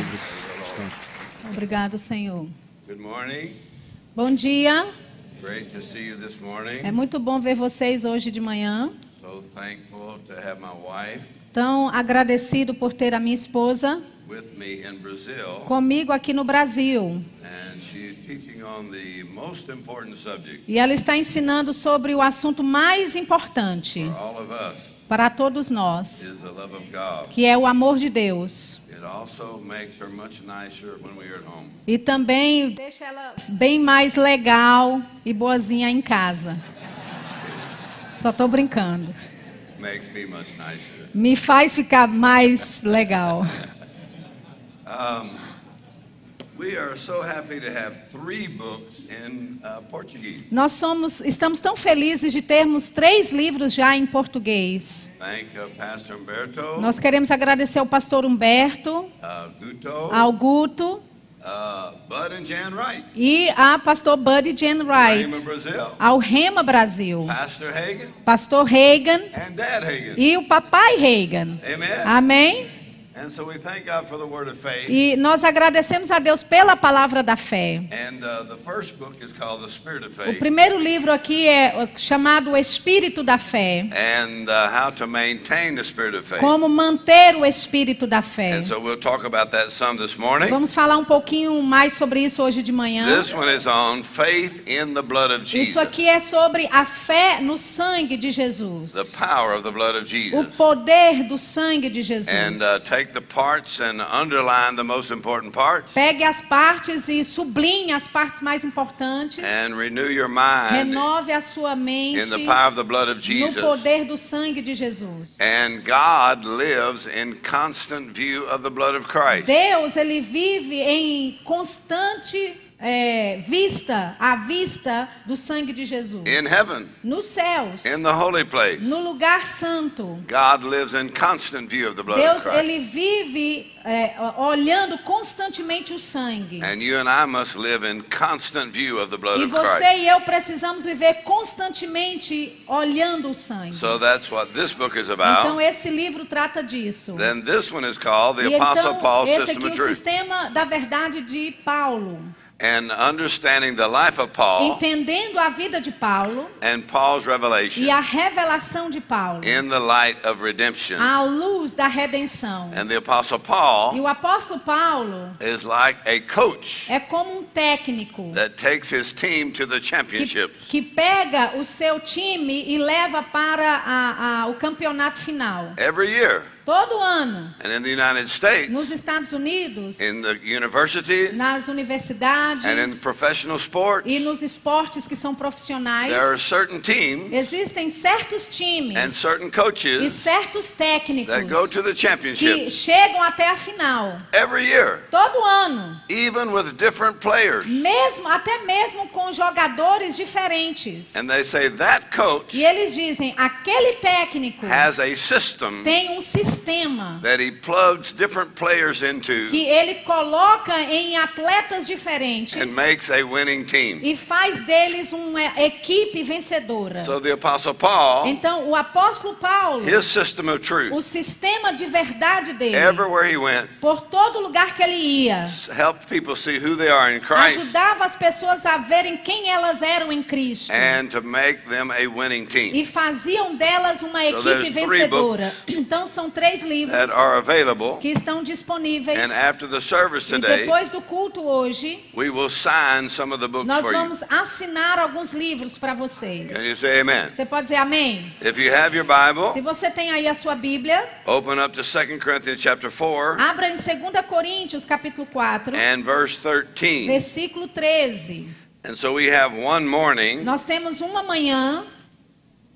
livros estão. Obrigado, Senhor. Good morning. Bom dia. Great to see you this morning. É muito bom ver vocês hoje de manhã. So thankful to have my wife Tão agradecido por ter a minha esposa with me in Brazil, comigo aqui no Brasil. and she's teaching on the most important subject E ela está ensinando sobre o assunto mais importante para todos nós, que é o amor de Deus. It also makes her much nicer when we're at home. E também deixa ela bem mais legal e boazinha em casa. Só estou brincando. Makes me much nicer. Me faz ficar mais legal. We Nós somos, estamos tão felizes de termos três livros já em português. Thank uh, Pastor Humberto, Nós queremos agradecer ao pastor Humberto, uh, ao Guto uh, Bud and Jan Wright, e a pastor Buddy Jan Rhema Wright, ao Rema Brasil, Pastor Hagen, pastor Reagan and Dad Hagen. e o papai Reagan. Amen. Amém? And so we thank God for the word of faith. E nós agradecemos a Deus pela palavra da fé. And the first book is called The Spirit of O Faith primeiro livro aqui é chamado O Espírito da Fé. and uh, how to maintain the Spirit of faith. Como manter o espírito da fé. And so we'll talk about that some this morning. Vamos falar um pouquinho mais sobre isso hoje de manhã. Isso aqui é sobre a fé no sangue de Jesus. O poder do sangue de Jesus. And uh, take the parts and underline the most important parts. Pegue as partes e sublinhe as partes mais importantes. And renew your mind Renove a sua mente in the power of the blood of no poder do sangue de Jesus. And God lives in constant view of the blood of Christ. Deus, ele vive em constante é, vista, à vista do sangue de Jesus. In heaven, Nos céus, in the holy place, no lugar santo. God lives in constant view of the blood of Deus, Christ. ele vive é, olhando constantemente o sangue. And you and I must live in constant view of the blood E of você Christ. e eu precisamos viver constantemente olhando o sangue. So that's what this book is Então about. esse livro trata disso. Then this one is called The E Apostle então Paul's esse aqui é of o sistema da verdade de Paulo. And understanding the life of Paul Entendendo a vida de Paulo and Paul's revelation e a revelação de Paulo in the light of redemption. à luz da redenção. And the Apostle E Paul o apóstolo Paulo is like a coach é como um técnico that takes his team to the que, championships. que pega o seu time e leva para a- a- o campeonato final. Every year. Todo ano, And in the United States, nos Estados Unidos, in the university, nas universidades and in professional sports, e nos esportes que são profissionais, there are certain teams existem certos and times certain e coaches certos técnicos that go to the que chegam até a final. every year, Todo ano. even with different players. Mesmo, até mesmo com jogadores diferentes. And they say that coach E eles dizem, aquele técnico has a system tem um sistema that he plugs different players into que ele coloca em atletas diferentes and makes a winning team. e faz deles uma equipe vencedora. So the Apostle Paul, Então, o apóstolo Paulo, his system of truth, o sistema de verdade dele, everywhere he went, por todo lugar que ele ia, helped people see who they are in Christ ajudava as pessoas a verem quem elas eram em Cristo. and to make them a winning team E faziam delas uma So equipe three vencedora. Então são três livros that are available. que estão disponíveis. And after the service E today, depois do culto hoje, we will sign some of the books nós for you. vamos assinar alguns livros para vocês. Can you say amen? Você pode dizer amém? If you have your Bible, Se você tem aí a sua Bíblia, open up to 2 Corinthians chapter 4 abra em 2 Coríntios, capítulo 4, and verse 13. versículo 13. And so we have one morning Nós temos uma manhã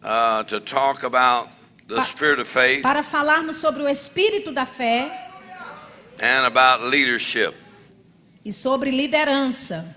uh, to talk about the spirit of faith para falarmos sobre o espírito da fé and about leadership. e sobre liderança.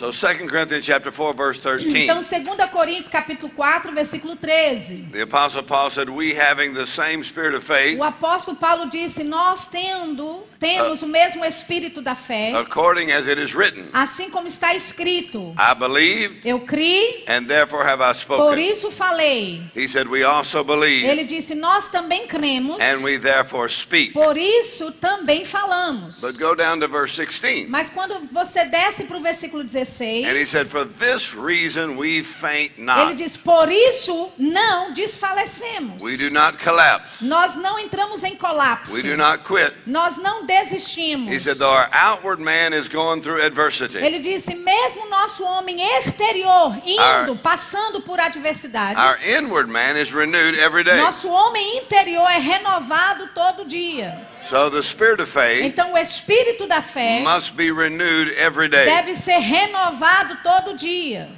So 2 Corinthians chapter 4 verse 13. Então, 2 Coríntios capítulo 4, versículo 13. The apostle Paul said, "We having the same spirit of faith, O apóstolo Paulo disse: Nós tendo, temos o mesmo espírito da fé, according as it is written, assim como está escrito. I believe Eu criei, and therefore have I por spoken." isso falei. He said, "We also believe Ele disse: Nós também cremos, and we therefore speak." por isso também falamos. But go down to verse 16. Mas quando você desce para o versículo 16, And he said, For this reason we faint ele not. diz: Por isso não desfalecemos. We do not collapse. Nós não entramos em colapso. We do not quit. Nós não desistimos. He said, Though our outward man is going through adversity, Ele disse: mesmo nosso homem exterior indo, Our- passando por adversidades, our inward man is renewed every day. nosso homem interior é renovado todo dia. So the spirit of faith Então o espírito da fé must be renewed every day. deve ser renovado todo dia.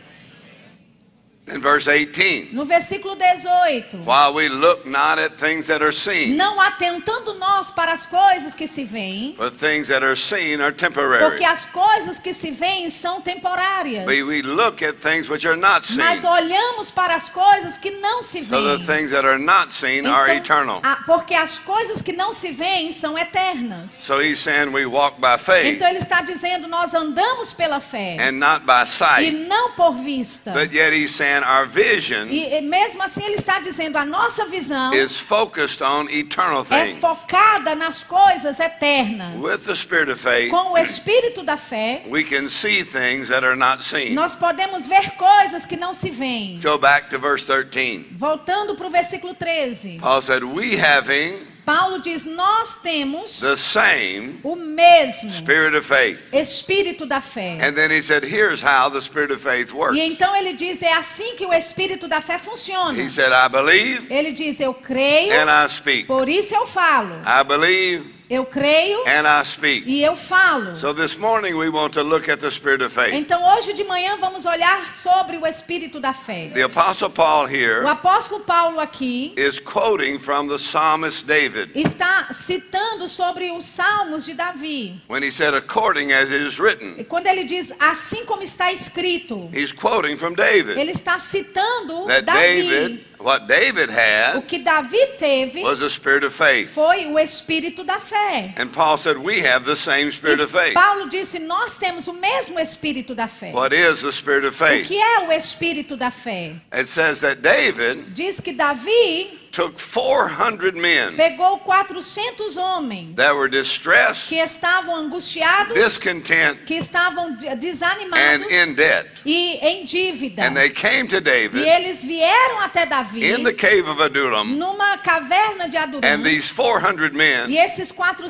In verse 18, No versículo 18. while we look not at things that are seen, Não atentando nós para as coisas que se veem, for things that are seen are temporary. porque as coisas que se veem são temporárias. But we look at things which are not seen. Mas olhamos para as coisas que não se So the veem. things that are not seen are eternal. a- porque as coisas que não se veem são eternas. So he's saying we walk by faith Então ele está dizendo, nós andamos pela fé and not by e sight. não por vista. But yet he's saying our vision E, mesmo assim ele está dizendo, a nossa visão is focused on eternal é things. focada nas coisas eternas. With the spirit of faith, Com o espírito da fé, we can see things that are not seen. nós podemos ver coisas que não se veem. Go back to verse 13. Voltando para o versículo 13. Paul said, We having Paulo diz, nós temos the same o mesmo spirit of faith. espírito da fé. And then he said, Here's how the spirit of faith works. E então ele diz, é assim que o espírito da fé funciona. He said, I believe Ele diz, eu creio, and I speak. por isso eu falo. I believe Eu creio and I speak. e eu falo. So this morning we want to look at the spirit of faith. Então hoje de manhã vamos olhar sobre o espírito da fé. The Apostle Paul O here apóstolo Paulo aqui is quoting from the psalmist David está citando sobre os salmos de Davi. when he said, according as it is written. E quando ele diz assim como está escrito, He's quoting from David. ele está citando That Davi. David, what David O had que Davi teve was a spirit of faith. foi o espírito da fé. And Paul said, we have the same spirit E of faith. Paulo disse: Nós temos o mesmo espírito da fé. What is the spirit of O faith? que é o espírito da fé? It says that David Diz que Davi took 400 men pegou 400 homens that were distressed, que estavam angustiados, discontent, que estavam de- and desanimados in debt. E em dívida. And they came to E David eles vieram até Davi in the cave of Adullam, numa caverna de Adulam. and these 400 E men esses 400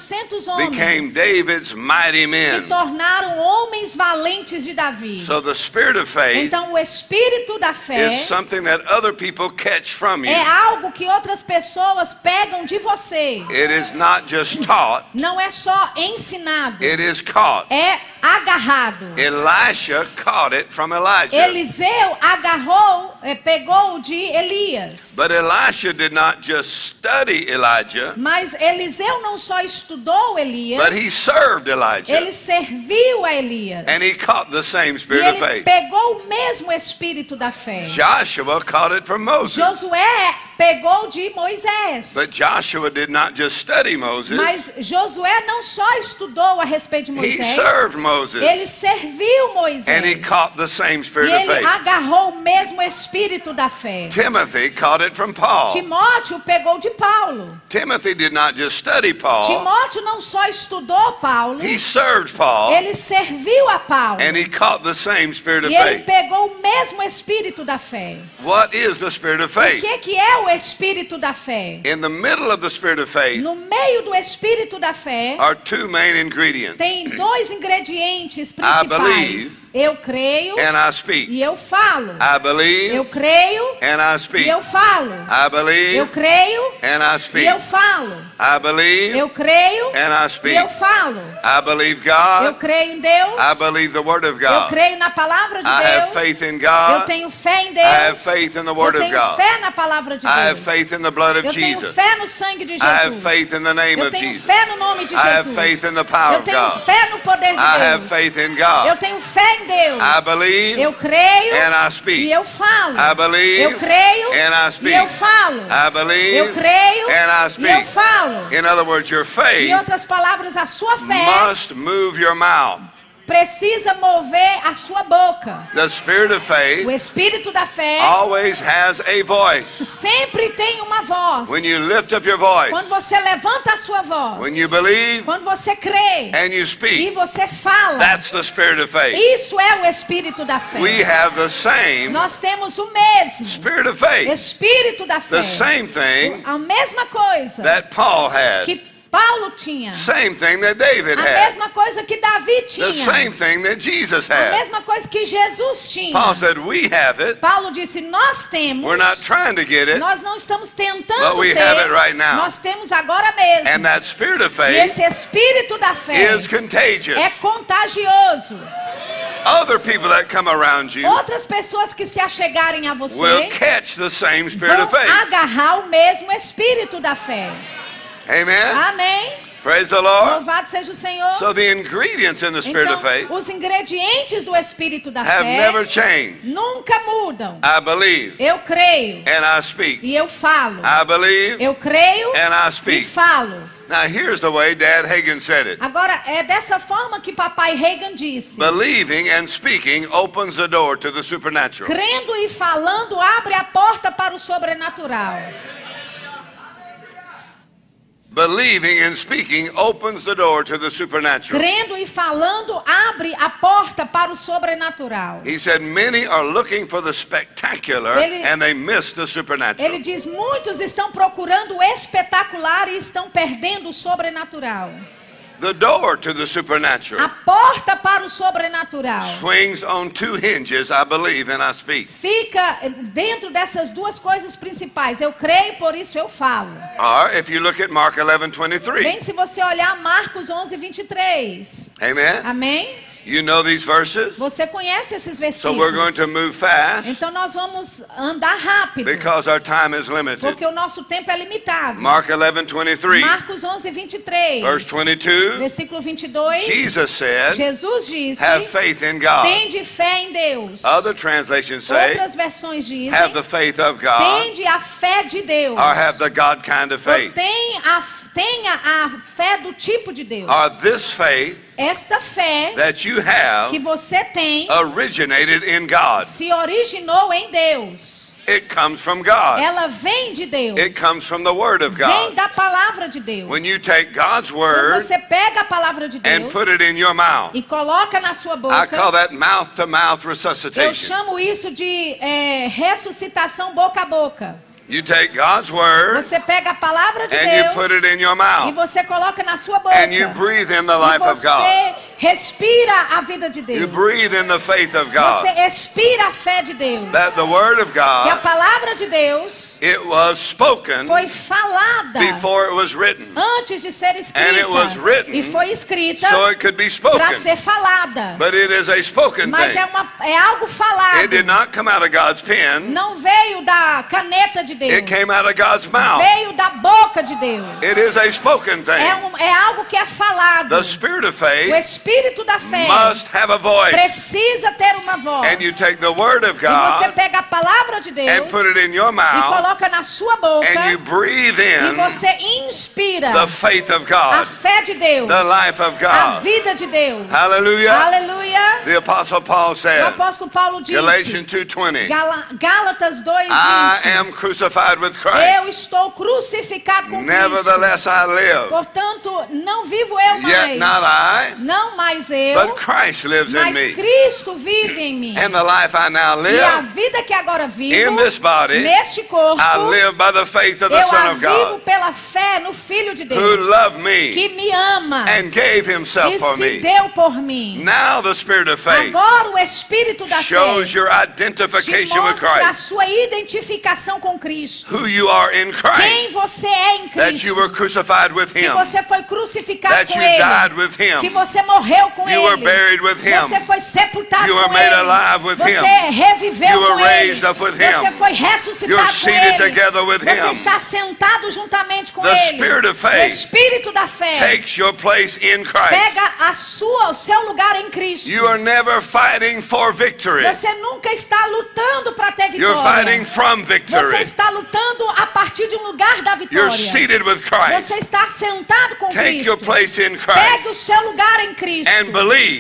became homens David's mighty se men. tornaram homens valentes de Davi. So the spirit of faith Então o espírito da fé is something that other people catch from you. é algo que outras pessoas pegam de você. It is not just taught, Não é só ensinado, it is caught. é agarrado. Elisha caught it from Elijah. Eliseu agarrou, eh, pegou de Elias. But Elisha did not just study Elijah, Mas Eliseu não só estudou Elias, but he served Elijah. ele serviu a Elias. And he caught the same E spirit of ele faith. pegou o mesmo espírito da fé. Joshua caught it from Moses. Josué pegou de Moisés. But Joshua did not just study Moses, Mas Josué não só estudou a respeito de he Moisés, served Moses. ele serviu Moisés. And he caught the same E spirit of ele faith. agarrou o mesmo espírito da fé. Timothy caught it from Paul. Timóteo pegou de Paulo. Timothy did not just study Paul, Timóteo não só estudou Paulo, he served Paul, ele serviu a Paulo. and he caught the same spirit of E ele faith. pegou o mesmo espírito da fé. What is the spirit of O faith? que, que é o espírito da fé? In the middle of the spirit of faith No meio do espírito da fé, are two main ingredients. tem dois ingredientes believe principais. Eu creio And I speak. e eu falo. I believe Eu creio and I e speak. eu falo. I believe Eu creio and I e speak. eu falo. I believe Eu creio and I e speak. eu falo. I believe Eu God. creio em Deus. I believe the Word of Eu God. creio na palavra de I have Deus. faith in Eu God. tenho fé em I have Deus. faith in the Eu Word of tenho God. fé na palavra de I have faith in the blood of Eu tenho Jesus. fé no sangue de I have Jesus. faith in the name Eu of tenho Jesus. fé no nome de I have Jesus. faith in the power Eu of tenho God. fé no poder de I have Deus. faith in Eu God. tenho fé em Deus. I believe Eu creio and I speak. e eu falo. I believe Eu creio and I e speak. eu falo. I believe Eu creio and I e eu speak. falo. In other words, your Em faith outras palavras, a sua fé must move your mouth. Precisa mover a sua boca. The spirit of O faith espírito da fé always has a voice. sempre tem uma voz. When you lift up your voice, Quando você levanta a sua voz. when you believe Quando você crê and you e speak, você fala. that's the spirit of faith. Isso é o espírito da fé. We have the same Nós temos o mesmo spirit of faith, espírito da fé. the same thing A mesma coisa that Paul had, que Paulo tinha. same thing that David A had, mesma coisa que Davi the tinha. same thing that Jesus A had. mesma coisa que Jesus tinha. Paul said, We have it. Paulo disse: Nós temos. We're not trying to get it. Nós não estamos tentando But we ter. have it right now. Nós temos agora mesmo. And that spirit of e faith esse espírito da fé is contagious. é contagioso. Other people that come around you Outras pessoas que se achegarem a você will catch the same spirit vão of faith. agarrar o mesmo espírito da fé. Amen. Amém. Praise the Lord. Louvado seja o Senhor. So the ingredients in the spirit Então, of faith os ingredientes do espírito da have fé never changed. nunca mudam. I believe Eu creio and I speak. e eu falo. I believe Eu creio and I e speak. falo. Now here's the way Dad Hagen said it. Agora, é dessa forma que papai Reagan disse. Believing and speaking opens the door to the supernatural. Crendo e falando abre a porta para o sobrenatural. Believing and speaking opens the door to the supernatural. Crendo e falando abre a porta para o sobrenatural. He said many are looking for the spectacular Ele- and they miss the supernatural. Ele diz: muitos estão procurando o espetacular e estão perdendo o sobrenatural. The door to the A supernatural porta para o sobrenatural swings on two hinges, I believe and I speak. fica dentro dessas duas coisas principais. Eu creio, por isso eu falo. Or if you look at Mark 11:23. Bem, se você olhar Marcos 11, 23. Amen. Amém? You know these verses? Você conhece esses So we're going versículos. to move fast Então nós vamos andar rápido. because our time is limited. Porque o nosso tempo é limitado. Mark 11:23 Marcos 11, 23. verse 22 Versículo 22. Jesus said, Jesus disse: "Have faith in God." Tende fé em Deus. Other translations say, Outras versões dizem: "Have the faith of God," Tende a fé de Deus. or "Have the God kind of Ou faith." tem a, tenha a fé do tipo de Deus. Or this faith Esta fé that you have que você tem originated in God. se originou em Deus. It comes from God. Ela vem de Deus. It comes from the Word of Vem God. da palavra de Deus. When you take God's Quando Word você pega a palavra de and Deus put it in your mouth, e coloca na sua I boca, call that mouth-to-mouth eu resuscitation. chamo isso de é, ressuscitação boca a boca. You take God's Word Você pega a palavra de and you put Deus it in your e mouth, você coloca na sua boca. and you breathe in the E life of God. você respira a vida de You Deus. breathe in the faith of God. Você expira a fé de Deus. That the Word of Que a God, palavra de Deus it was spoken foi falada before it was written, antes de ser escrita. And it was written e foi escrita so para ser falada. But it is a spoken Mas é, thing. uma, é algo falado. It did not come out of God's pen. Não veio da caneta de Deus. It came out of God's mouth. Veio da boca de Deus. It is a spoken É, thing. um, é algo que é falado. The spirit of O faith espírito da fé must have a voice. precisa ter uma voz. And you take the Word of e você God pega a palavra de Deus and put it in your e mouth coloca na sua boca and you breathe e in você inspira the faith of a God, fé de Deus, the life of a God. vida de Deus. Hallelujah. Aleluia. The Apostle Paul O said, apóstolo Paulo disse, Galatians 2:20, Gala- Gálatas 2:20. I am crucified with Eu Christ. estou crucificado com Cristo. Nevertheless I live. Portanto, não vivo eu Yet mais. not I, Não mais eu, but Christ lives in mas me. Cristo vive em mim. And the life I now E a live, vida que agora vivo, in this body, neste corpo, I live by the faith of the eu Son of vivo God, pela fé no Filho de who Deus, loved me que me ama and gave himself e for se me. deu por mim. Now the Spirit of faith Agora o Espírito da shows fé your identification with mostra a Christ, sua identificação com Cristo. Who you are in Quem Christ, você é em that you Cristo. were crucified with Que Him, você foi crucificado that com you Ele. died with Que Him, você morreu com You were ele. buried with him. Você foi sepultado You were com made ele. alive with Você him. reviveu You were com ele. raised up with him. Você foi ressuscitado You're com seated ele. together with Você him. está sentado juntamente com The ele. spirit of o faith espírito da fé Takes your place in Christ. pega a sua, o seu lugar em Cristo. You are never fighting for victory. Você nunca está lutando para ter You're vitória. fighting from Você victory. Está lutando a partir de um lugar da vitória. Você está sentado com Take your Cristo. place in Christ Pegue o seu lugar em Cristo.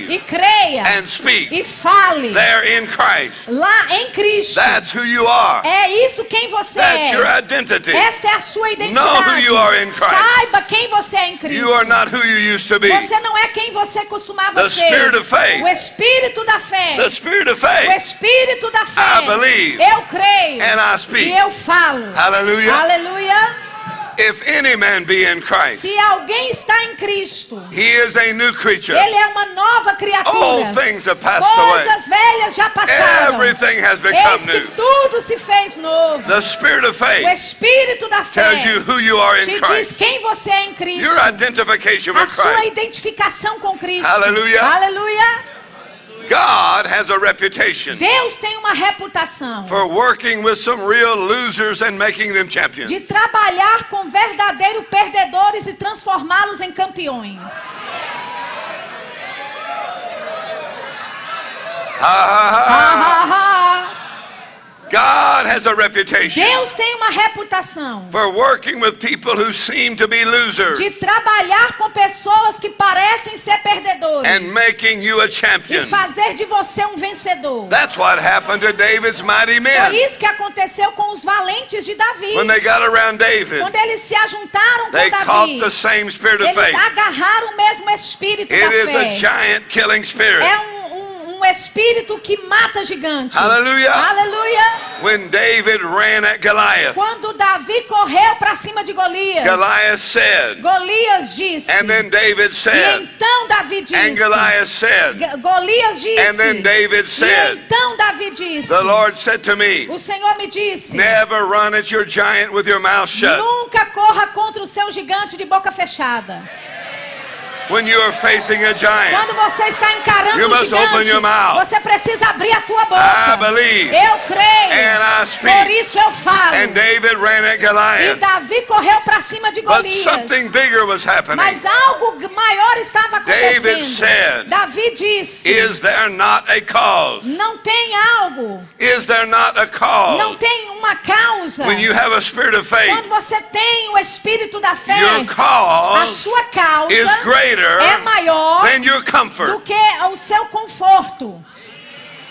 E creia. E fale. Lá em Cristo. That's who you are. É isso quem você That's your é. identity. Esta é a sua identidade. Saiba quem você é em Cristo. You are not who you used to be. Você não é quem você costumava ser. O espírito da fé. O espírito da fé. Eu creio. And I speak. E eu falo. Hallelujah. Aleluia. If any man be in Christ, Se alguém está em Cristo, he is a new creature. ele é uma nova All criatura. things have passed away. Coisas velhas já passaram. Everything has become Eis que new. tudo se fez novo. The spirit of O faith espírito da fé tells you who you are in te diz Christ. quem você é em Cristo. Your identification A with sua Christ. identificação com Cristo. Hallelujah. Aleluia. God has a reputation Deus tem uma reputação for working with some real losers and making them champions. de trabalhar com verdadeiros perdedores e transformá-los em campeões. Ha, ha, ha. God has a reputation Deus tem uma reputação for working with people who seem to be losers de trabalhar com pessoas que parecem ser perdedores and making you a e champion. fazer de você um vencedor. That's what happened to David's mighty Foi men. isso que aconteceu com os valentes de Davi. When they got around David, Quando eles se ajuntaram they com caught Davi, the same spirit of eles faith. agarraram o mesmo espírito It da is a fé. giant killing spirit. É um, um, espírito que mata gigantes. Aleluia. Aleluia. When David ran at Goliath, Quando Davi correu para cima de Golias, Goliath said, Golias disse. and then David e said, então Davi and disse. Goliath said, Golias disse. and then David e said, então Davi disse. the Lord said to me, O Senhor me disse. never run at your giant with your mouth shut. Nunca corra contra o seu gigante de boca fechada. When you are facing a giant, Quando você está encarando You o must open gigante, your mouth. você precisa abrir a tua I boca. believe. Eu creio. And I speak. Por isso eu falo. And David ran at E Goliath. Davi correu para cima de But Golias. something bigger was happening. Mas algo maior estava David acontecendo. said, Davi disse: Is there not a cause? Não tem algo, Is there not a não cause? tem uma causa. When you have a spirit of Quando faith, você tem o espírito da fé, your a cause sua causa is greater é maior do que o seu conforto.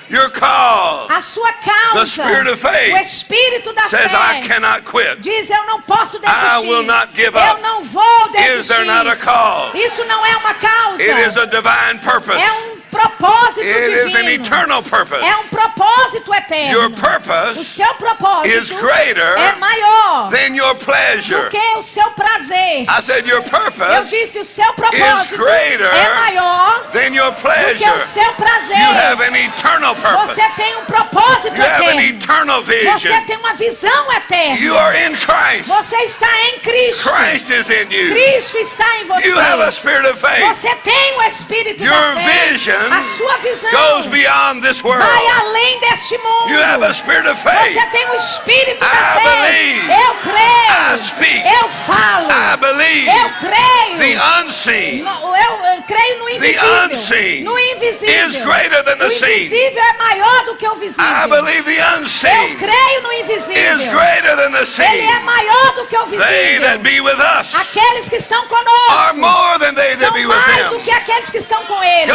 Your cause A sua The causa, spirit of faith o espírito da says, I fé, cannot quit. diz: Eu não posso desistir. will not give Eu up. não vou Is there not a desistir. cause? Isso não é uma causa. It is a divine purpose. É um propósito It is an divino. eternal purpose. É um propósito Your eterno. O purpose seu propósito is greater é maior than your do pleasure. que o seu prazer. I said your Eu purpose disse, o seu propósito greater é maior than your do que o pleasure. seu prazer. You have an eternal purpose. Você tem um propósito You have an eterno. eternal Você vision. tem uma visão eterna. You are in Christ. Você está em Cristo. Christ is in you. Cristo está em você. You have a spirit of faith. Você tem o Espírito Your da fé. vision a sua visão Goes beyond this world. vai além deste mundo. You have a spirit of faith. Você tem o Espírito da fé. believe. Eu creio. I speak. Eu falo. I believe Eu creio. the unseen No- eu, creio no invisível. unseen no invisível. is greater than the o seen. invisível é maior do que o visível. I believe the eu creio no is invisível. greater than the Ele é maior do que o They visível. that be with us Aqueles que estão are conosco more than they that são mais do que aqueles que estão com eles.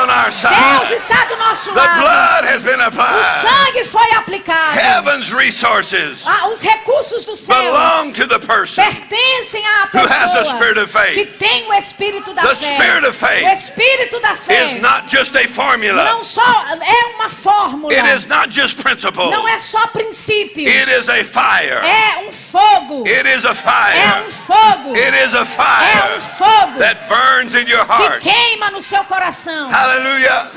On our Deus está do nosso The lado. blood has been O applied. sangue foi aplicado. Heaven's resources Ah, Os recursos dos céus belong to the person. pertencem à Who has a spirit pessoa of faith. que tem o espírito da The fé. spirit of faith O espírito da fé Is not just a formula. não só é uma fórmula, It is not just principle. não é só princípios, It is a fire. é um fogo, It is a é fire um fogo. It is a É fire um fogo that burns in your que heart. queima no seu coração. Hallelujah. Aleluia.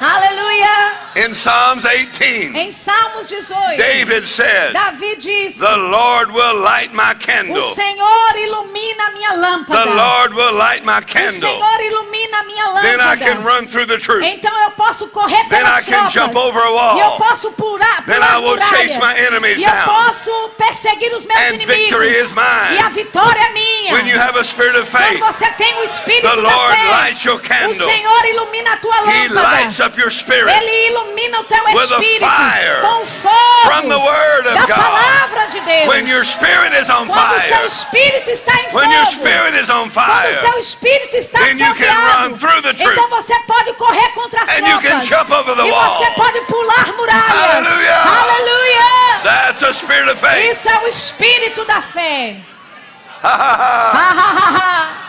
In Psalms 18, Em Salmos 18, David said, Davi disse: The Lord will light my O candle. Senhor ilumina minha The lâmpada. Lord will light my O candle. Senhor ilumina minha Then I can lâmpada. run through the truth. Então eu posso correr Then I pelas can jump over a tropas. wall. E eu posso pular, Then pular I will chase muralhas. my enemies E eu down. posso perseguir os meus And inimigos. victory is mine. E a vitória é minha. When you have a spirit of Quando faith, você tem o espírito the da Lord fé, lights your o candle. Senhor ilumina a tua lights lâmpada. up your spirit Ele ilumina o teu espírito fire com fogo from the Word da palavra de Deus. When your spirit is on Quando o seu espírito está em when your fogo, spirit is on quando o seu espírito está then you can fogueado, run through the truth. então você pode correr contra as And you can tropas. jump over the e wall. você pode pular muralhas. Aleluia! Isso é o espírito da fé. Ha, ha, ha. Ha, ha, ha, ha.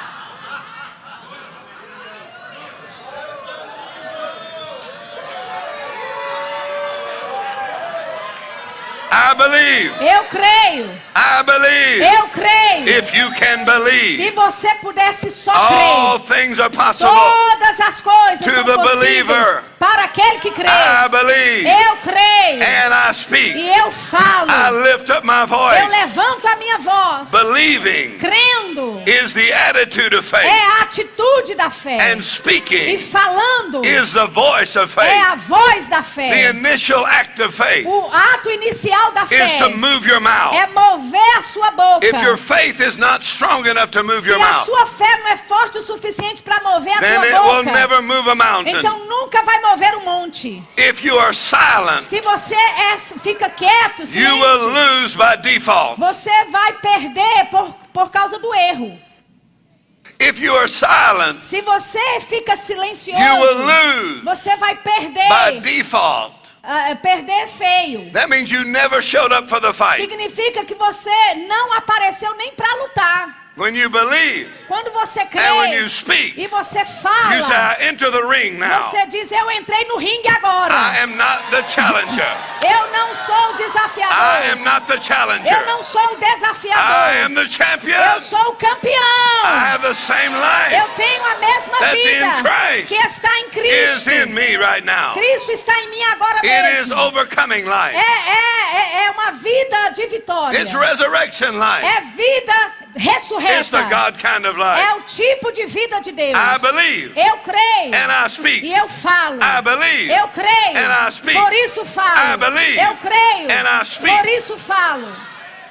I believe. Eu creio. I believe. Eu creio. If you can Se believe, você pudesse só all crer, things are possible. todas as coisas To são the possíveis believer. para aquele que crê. I believe. Eu creio. And I speak. E eu falo. I lift up my Eu voice. levanto a minha voz. Believing Crendo. is the attitude of faith. É a atitude da fé. And E speaking falando is the voice of é faith. a voz da The fé. initial act of faith O ato inicial da is fé to move your mouth. é mover a sua boca. If your faith is not strong enough to move Se your a mouth, sua fé não é forte o suficiente para mover a then it tua will boca, never move a mountain. então nunca vai mover um monte. If you are silent, Se você é, fica quieto, you will silêncio, lose by default. você vai perder por, por causa do erro. If you are silent, Se você fica you will silencioso, lose você vai by perder, default. Ah, perder feio. That means you never showed up for the fight. Significa que você não apareceu nem para lutar. When you believe Quando você crê and when you speak, e você you say, fala, I enter the ring now. você diz: Eu entrei no ringue I agora. am not the challenger. Eu não sou o I desafiador. am not the Eu challenger. não sou o I desafiador. am the champion. Eu sou o I campeão. have the same Eu life tenho a mesma That's in vida Christ. que está em is Cristo. in me right now. Cristo está em mim agora It is mesmo. overcoming É, life. é, é, é uma vida de vitória. It's resurrection life. É vida It's God kind of É o tipo de vida de Deus. I believe Eu creio. E eu falo. I believe Eu creio. and I speak. Por isso falo. I believe Eu creio. and I speak. Por isso falo.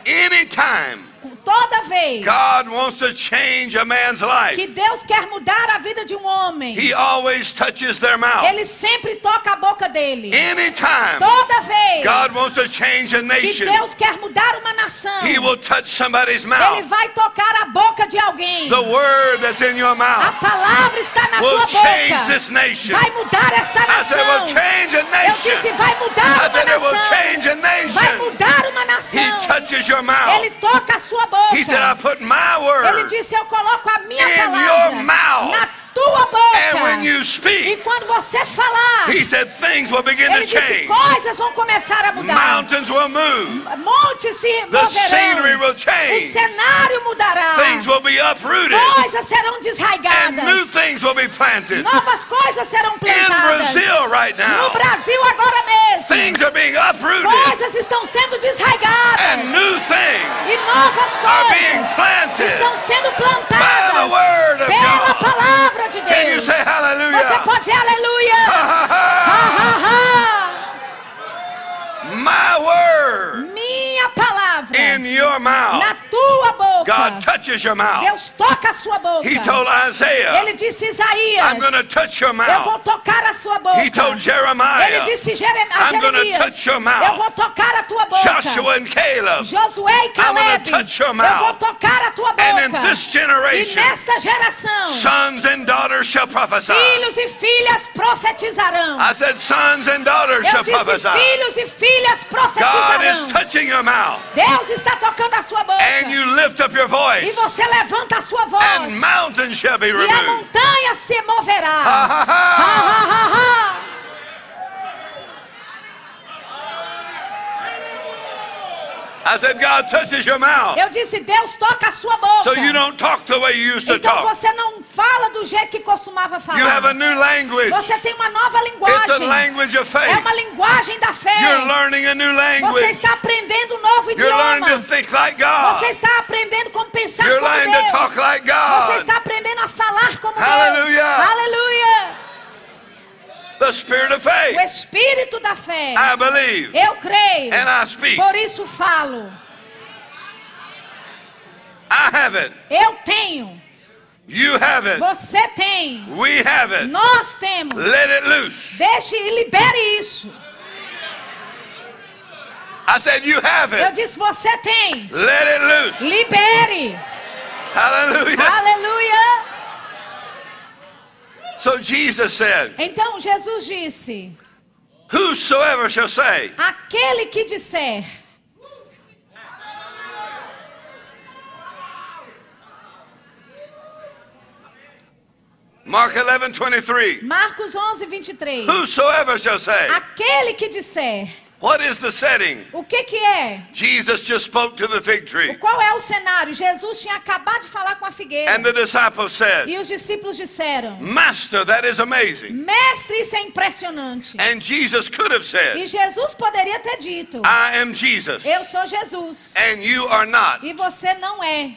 Anytime Toda vez God wants to change a man's que life, Deus quer mudar a vida de um homem, He always touches their mouth. Ele sempre toca a boca dele. Anytime Toda vez God wants to change a que nation, Deus quer mudar uma nação, He will touch somebody's Ele mouth. vai tocar a boca de alguém. The word that's in your A mouth palavra está na will tua change boca. this nation. Vai mudar esta I said, will nação. change a Eu disse, nation. vai mudar I uma said, it will nação. change a Vai nation. mudar uma He nação. touches your mouth. Ele toca a sua boca. He said, I put my Ele word. disse, eu coloco a minha in palavra your mouth. na tua boca. And when you E speak, quando você falar, He said, things will begin to ele disse, change. coisas vão começar a mudar. Mountains will move. Montes se The scenery moverão. will O cenário mudará. Things will be uprooted. Coisas serão And new desraigadas. things will be planted. Novas coisas serão In plantadas. Brazil right No now, Brasil agora mesmo. things are being uprooted. Coisas estão sendo desraigadas. And new things E novas are being coisas planted. estão sendo By the word plantadas of pela God. Palavra de Can you Deus. Você pode dizer aleluia. Ha, ha, Ha, ha. ha, My word ha. Minha palavra in your mouth. na tua boca. God touches your mouth. Deus toca a sua boca. He told Isaiah, Ele disse Isaías. I'm going to touch your Eu vou mouth. tocar a sua boca. He told Ele Jeremiah, disse Jerem a Jeremias. touch your mouth. Eu vou tocar a tua boca. Joshua and Caleb. Josué e Caleb. gonna touch your Eu vou tocar a tua boca. And in this E nesta geração, sons and daughters shall prophesy. filhos e filhas profetizarão. I said, sons and daughters Eu shall disse prophesy. filhos e filhas God profetizarão. is touching your mouth. Deus está tocando a sua boca. And you lift up your E voice. você levanta a sua voz. And mountains shall be E a montanha se moverá. Ha, ha, Ha, ha. ha, ha, I said, God touches your mouth. Eu disse, Deus toca a sua boca. So you don't talk the way you used to Então talk. você não fala do jeito que costumava You have a falar. new language. Você tem uma nova It's a linguagem. language of É faith. uma linguagem da fé. You're learning a new Você language. está aprendendo um novo You're learning to idioma. think like God. Você está aprendendo como pensar You're como learning to talk Deus. like God. Você está aprendendo a falar como Deus. Hallelujah. Aleluia. The spirit of O faith. espírito da fé. I believe Eu creio. and I speak. Por isso falo. I have it. Eu tenho. You have it. Você tem. We have it. Nós temos. Let it loose. Deixe e libere isso. I said, You have Eu it. disse, você tem. Let it loose. Libere. Hallelujah. Aleluia. So Jesus said, Então Jesus disse: Whosoever shall say, Aquele que disser, Mark 11 23, Marcos 11, 23. whosoever shall say, Aquele que disser, what is the setting? o que que é? Jesus just spoke to the fig tree. Qual é o cenário? Jesus tinha acabado de falar com a figueira. And the disciples said, E os discípulos disseram: Master, that is amazing. Mestre, isso é impressionante. And Jesus could have E said, Jesus poderia ter dito: I am Jesus, Eu sou Jesus. and you are not. E você não é.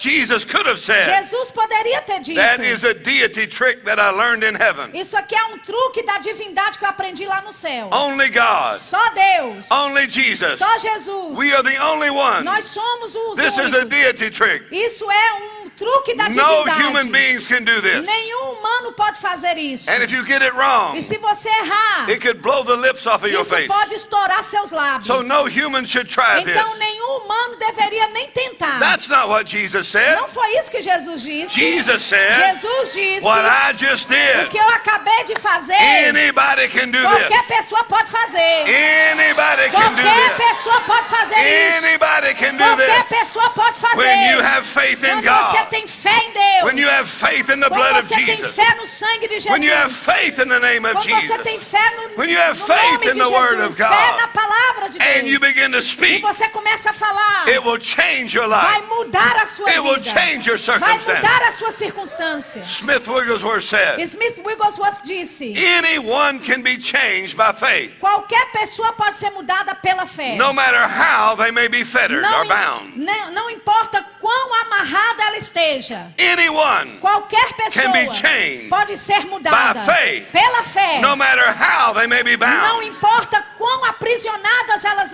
Jesus could have said, Jesus poderia ter dito: That is a deity trick that I learned in heaven. Isso aqui é um truque da divindade que eu aprendi lá no céu. Only God, Só Deus. only Jesus. Só Jesus. We are the only ones. Nós somos os This is a únicos. deity trick. Isso é um truque da No divindade. human beings can do this. Nenhum humano pode fazer isso. And if you get it wrong, E se você errar, it could blow the lips off of your isso face. pode estourar seus lábios. So no human should try this. Então nenhum humano deveria nem tentar. That's not what Jesus said. Não foi isso que Jesus disse. Jesus said, Jesus disse What I just o did, que eu acabei de fazer. anybody can do Qualquer this. pessoa pode fazer. Anybody can do Qualquer this. pessoa pode fazer isso. Anybody can do Qualquer this. pessoa pode fazer. When you have faith in Quando você God, tem fé em Deus. when you have faith in the blood Quando of você tem Jesus, fé no sangue de Jesus. when you have faith in the name of Quando você tem fé no, When you have no faith nome in de Jesus, word of fé na palavra de and you Deus, begin to e você começa a falar, it will change your vai life. mudar a sua It will vida, change your vai mudar a sua circunstância. Smith Wigglesworth said, Smith Wigglesworth disse, Anyone can be changed by faith, qualquer pessoa pode ser mudada pela fé. no matter how they may be fettered não, or bound. não, não importa quão amarrada ela esteja. Anyone, Qualquer pessoa Can be changed pode ser mudada by faith. pela fé. no matter how they may be Não bound. importa quão aprisionadas elas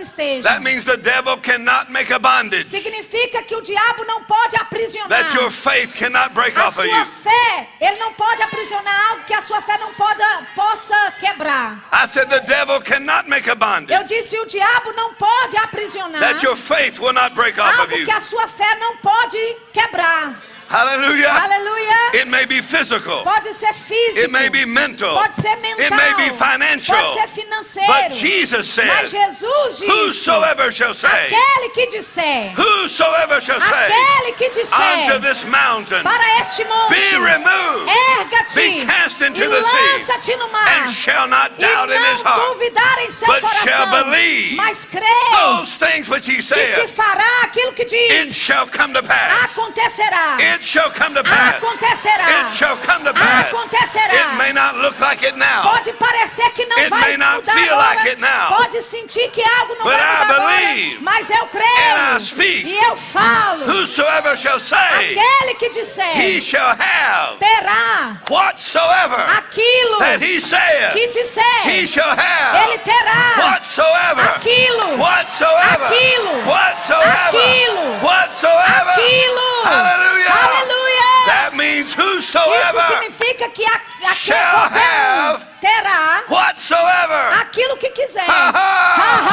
estejam. That means the devil cannot make a bondage Significa que o diabo não pode aprisionar. that your faith cannot break A off of sua you. fé, ele não pode aprisionar algo que a sua fé não pode, possa quebrar. I said the devil cannot make a bondage Eu disse, o diabo não pode aprisionar that your faith will not break off of algo you. que a sua fé não pode quebrar. Hallelujah. Aleluia. It may be physical. Pode ser físico. It may be mental. Pode ser mental. It may be financial. Pode ser financeiro. But Jesus said, Mas Jesus disse: Whosoever shall say, aquele que disser, whosoever shall say aquele que unto disser this mountain, para este monte, be removed erga-te be cast into e the sea, lança-te no mar. and shall not E doubt in his não heart. duvidar em seu but shall coração, believe mas crê Those things which he que se said, fará aquilo que it diz. shall come to pass. Acontecerá. It shall come to pass. Acontecerá. It shall come to pass. Acontecerá. It may not look like it now, Pode parecer que não It vai may not mudar feel agora. like it now. Pode sentir que algo não But vai mudar believe. agora. Mas eu creio. speak. E eu falo. whosoever shall say, Aquele que he disser shall have terá whatsoever aquilo that he saith. que disser. He shall have Ele terá whatsoever, aquilo. whatsoever, Aquilo. whatsoever, Aquilo. whatsoever. Aquilo. Hallelujah. Aleluia. That means Isso whosoever, significa que a, aquele shall um have terá whatsoever. aquilo que quiser. Ha, ha.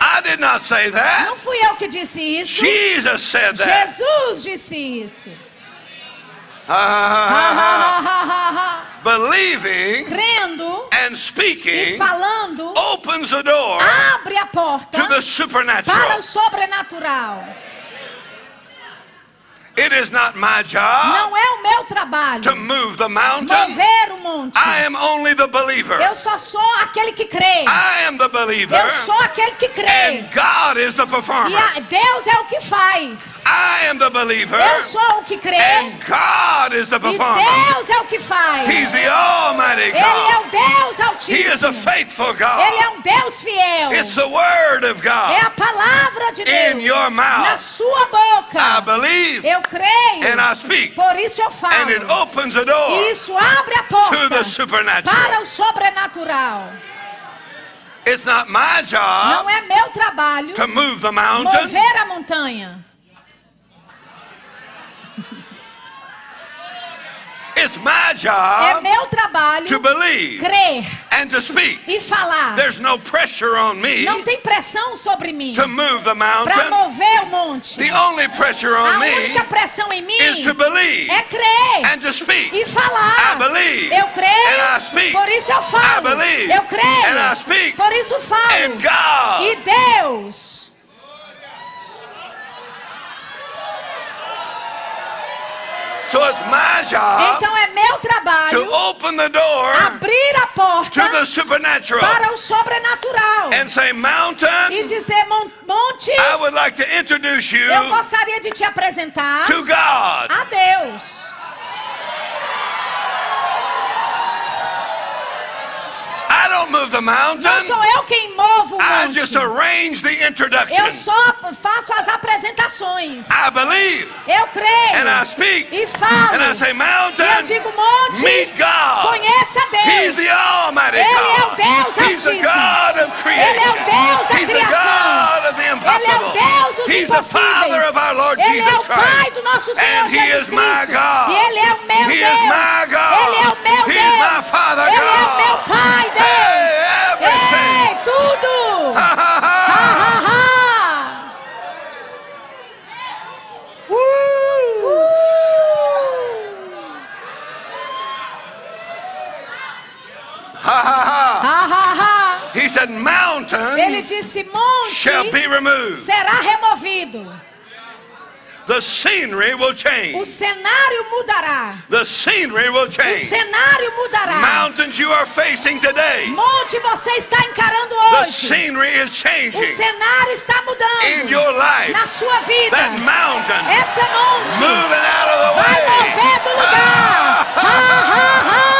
Ha, I did not say ha. that. Não fui eu que disse isso. Jesus said that. Jesus disse isso. Believing Crendo and e speaking falando opens the door abre a porta to the para supernatural. o sobrenatural. It is not my job Não é o meu trabalho to move the mountain. mover o monte. I am only the believer. Eu só sou aquele que crê. I am the believer. Eu sou aquele que crê. And God is the E performer. a- Deus é o que faz. I am the believer. Eu sou o que crê. And God is the E performer. Deus é o que faz. He's the Almighty Ele é God. o Deus He is a Altíssimo. faithful Ele God. é um Deus fiel. It's the Word of É a God palavra de in Deus your na mouth. sua I boca. believe Eu creio. and I speak. Por isso eu And it falo. opens the door E isso abre a to porta the supernatural. para o sobrenatural. It's not my Não job é meu trabalho to move the mountain. mover a montanha. It's my É job meu trabalho to believe crer and to speak. e falar. There's no pressure on me Não tem pressão sobre mim to move the para mountain. mover o monte. The only pressure A on me única pressão em mim is to believe é crer and to speak. e falar. I believe Eu creio, and I speak. por isso eu falo. I believe Eu and I creio, speak. por isso falo. And God E Deus So it's my job Então é meu to trabalho open the door abrir a porta to the supernatural para o sobrenatural and say, Mountain, e dizer "Mon- monte, I would like to introduce you eu gostaria de te apresentar to God. a Deus. I don't move the Não mountain. sou eu quem movo o I monte. just arrange the introduction. Eu só faço as apresentações. I believe Eu creio and I speak e falo. and I say, E eu Mountain, digo monte, meet God. conheça He's Deus. the Almighty Ele é o God. Deus He's the Altíssimo. God of creation. Ele é o Deus da He's the criação. God of the Ele é impossible. o Deus dos He's the Father impossíveis. of our Lord Ele é Jesus o Pai do nosso Senhor And He Jesus is my Cristo. God. E Ele é o meu He Deus. is my God. Ele é o meu He's Deus. my Father Ele é o God. meu Pai, Deus. Hey, everything. Ei, tudo. Ha, ha, Ha, ha. ha, ha. Ha, ha, ha. Ha, ha, ha. He said, Ele Mountain disse: shall be monte removed. será removido. The scenery will O change. cenário mudará. The scenery will O change. cenário mudará. Mountains you are facing today. Monte você está encarando The hoje. scenery is O changing cenário está in mudando your life. na sua vida. That mountain Essa monte moving out of the vai way. mover do lugar. Ha, ha, ha.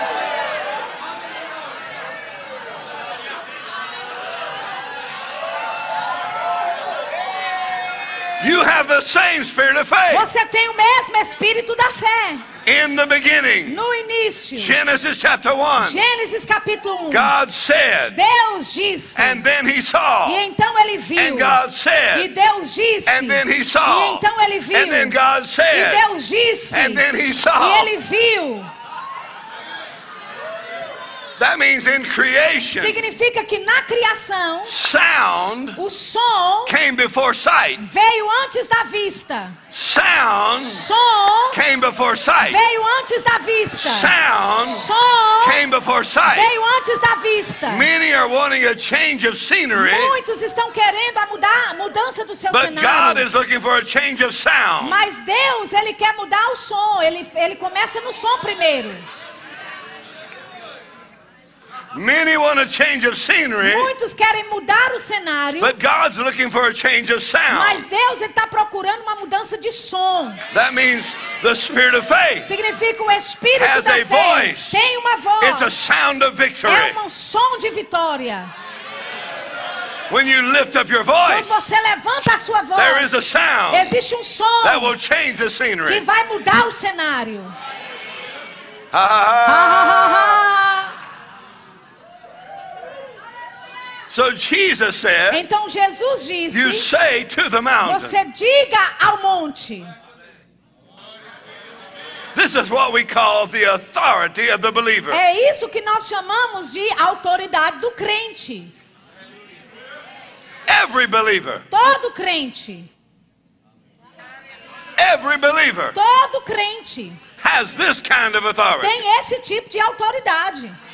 You have the same spirit of faith Você tem o mesmo espírito da fé. in the beginning. No início, Genesis chapter 1. Gênesis capítulo 1. God said, Deus disse. and then he saw. E então ele viu. And God E said, Deus disse. and then he E saw. então ele viu. And then God E said, Deus disse. and then he E saw. ele viu. That means in creation, Significa que na criação, sound o som came before sight. veio antes da vista. Sound Som came before sight. veio antes da vista. Sound Som came before sight. veio antes da vista. Many are wanting a change of scenery, Muitos estão querendo a mudar, a mudança do seu but God cenário. is looking for a change of sound. Mas Deus, ele quer mudar o som. Ele, ele começa no som primeiro. Many want a change of scenery, Muitos querem mudar o cenário, but God's looking for a change of mas sound. Deus está procurando uma mudança de som. That means the spirit of faith. Significa o espírito Has da a fé. voice. Tem uma It's a voz. sound of É victory. um som de vitória. When you lift up your Quando voice, você levanta a sua there is voz, a sound existe um som that will change the que scenery. vai mudar o cenário. Ha, ha, Ha, ha. ha, ha. So Jesus said, Então Jesus You disse: say to the mountain. Você diga ao monte. This is what we call the authority of the believer. É isso que nós chamamos de autoridade do crente. Every believer, Todo crente, every believer todo crente has this kind of authority. tem esse tipo de autoridade.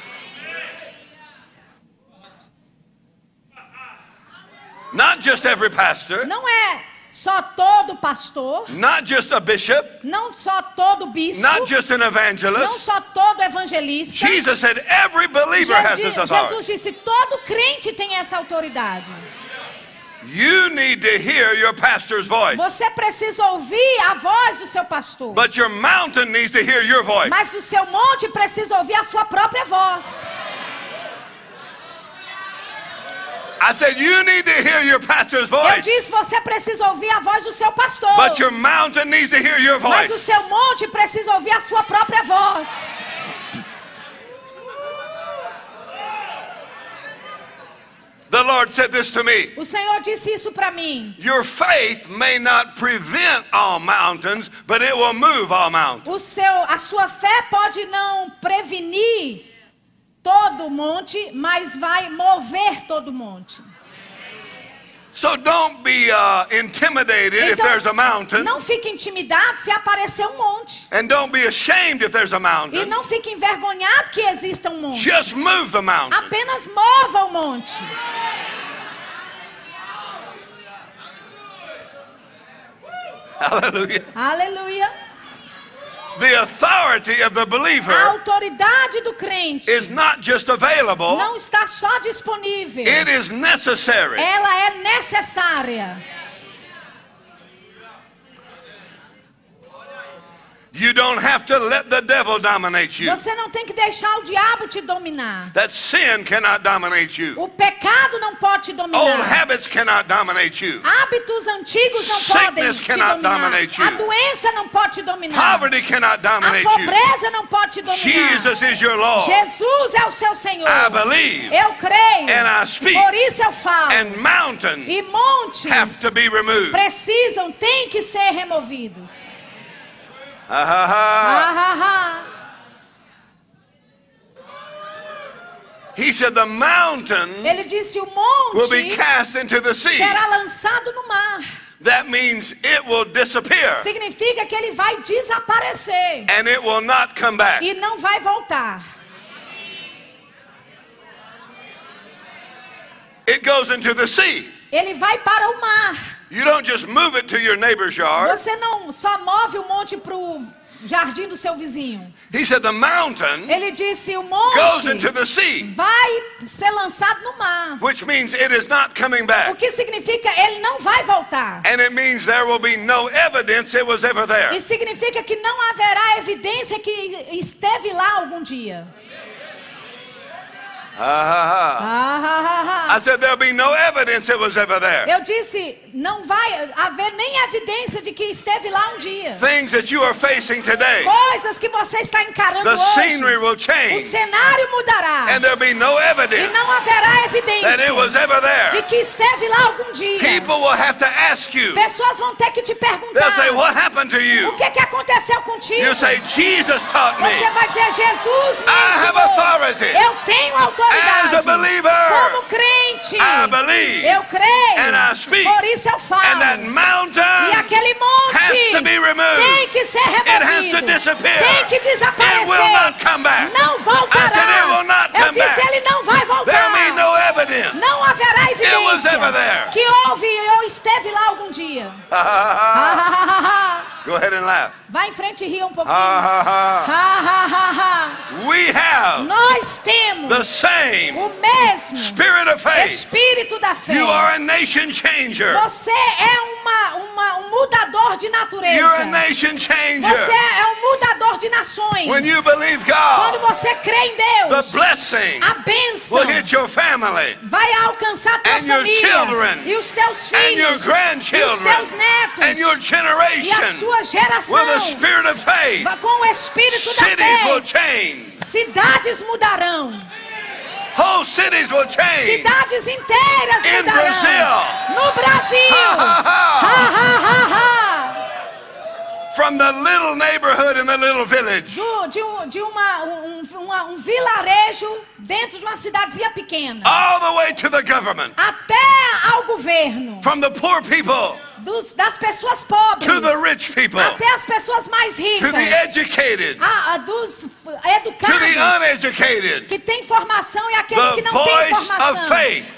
Not just every pastor, Não é só todo pastor, not just a bishop, não só todo bispo, not just an não evangelist. só todo evangelista. Jesus said every believer has this Jesus, authority. Jesus disse: todo crente tem essa autoridade. You need to hear your pastor's voice, Você precisa ouvir a voz do seu pastor. but your mountain needs to hear your voice. Mas o seu monte precisa ouvir a sua própria voz. I said you need to hear your pastor's Eu voice, disse: você precisa ouvir a voz do seu pastor. but your mountain needs to hear your Mas o voice. seu monte precisa ouvir a sua própria voz. The Lord said this to me. O Senhor disse isso para mim. Your faith may not prevent all mountains, but it will move all mountains. O seu, a sua fé pode não prevenir todo monte, mas vai mover todo monte. So don't be uh, intimidated if Então, there's a mountain, não fique intimidado se aparecer um monte. and don't be ashamed if there's a E mountain. não fique envergonhado que exista um monte. Just move the mountain. Apenas mova o monte. Hallelujah. Aleluia. The authority of the A believer autoridade do crente is not just available, não está só disponível. it is necessary. Ela é necessária. You don't have to let the devil dominate you. Você não tem que deixar o diabo te dominar. That sin cannot dominate you. O pecado não pode te Old dominar. habits cannot dominate you. Hábitos antigos não podem Sickness te cannot dominar. dominate you. A doença não pode te dominar. Poverty cannot A dominate you. pobreza não pode te dominar. Jesus is your Lord. Jesus é o seu Senhor. I believe. Eu creio. And I speak. Por isso eu falo. And mountains E montes have to be removed. precisam, têm que ser removidos. Ah, ha, ha. Ah, ah, He said the mountain. Ele disse: o will be monte cast into the sea. será lançado no mar. That means it will disappear Significa que ele vai desaparecer and it will not come back. e não vai voltar. It goes into the sea. Ele vai para o mar. You don't just move it to your neighbor's yard. Você não só move o monte para o jardim do seu vizinho. He said the mountain Ele disse: o goes into monte the sea, vai ser lançado no mar. which means it is not coming O back. que significa ele não vai voltar. And it means there will be no evidence it was ever there. E significa que não haverá evidência que esteve lá algum dia. Eu disse, não vai haver nem evidência de que esteve lá um dia. Things that you are facing today, Coisas que você está encarando the scenery hoje. will O change, cenário mudará. and there'll be no E evidence não haverá that it was evidência ever de there. que esteve lá algum dia. People will have to ask you. Pessoas vão ter que te They'll perguntar: say, "What happened to o you?" que, que aconteceu contigo? You say, "Jesus taught me." Você vai dizer: Jesus me I have ensinou. authority. Eu tenho As a autoridade. Como crente, I believe. eu creio. And I speak. Por isso eu falo. And that E aquele has to be monte removed. tem que ser It has to removido. disappear. Tem que It will desaparecer. not come back. Não voltará. Eu disse, ele não vai voltar. no evidence. Não haverá was evidência ever there. que houve ou esteve lá algum dia. Go ahead and laugh. Vai em frente e ria um pouquinho. Ah, We have Nós temos the same o mesmo spirit of faith. espírito da fé. You are a nation changer. Você é uma, uma- um mudador de natureza. You're a nation changer. Você é um mudador de nações. When you believe Quando God, você crê em the Deus, blessing a bênção will hit your family vai alcançar tua And your família children, e os teus and your filhos e os grandchildren teus netos and your e a generation sua geração with the spirit of faith. Com o espírito da fé. change. Cidades mudarão. Whole cities will change. Cidades inteiras In mudarão. Brazil. No Brasil. Ha, ha, ha. From the little neighborhood in the little village Do- de um, de uma, um, uma- um vilarejo dentro de uma cidadezinha pequena. all the way to the government. Até ao governo. From the poor people dos- das pessoas pobres to the rich people, até as pessoas mais to ricas, the educated, a- a dos f- to the educados, uneducated, que têm formação e aqueles The que não têm formação.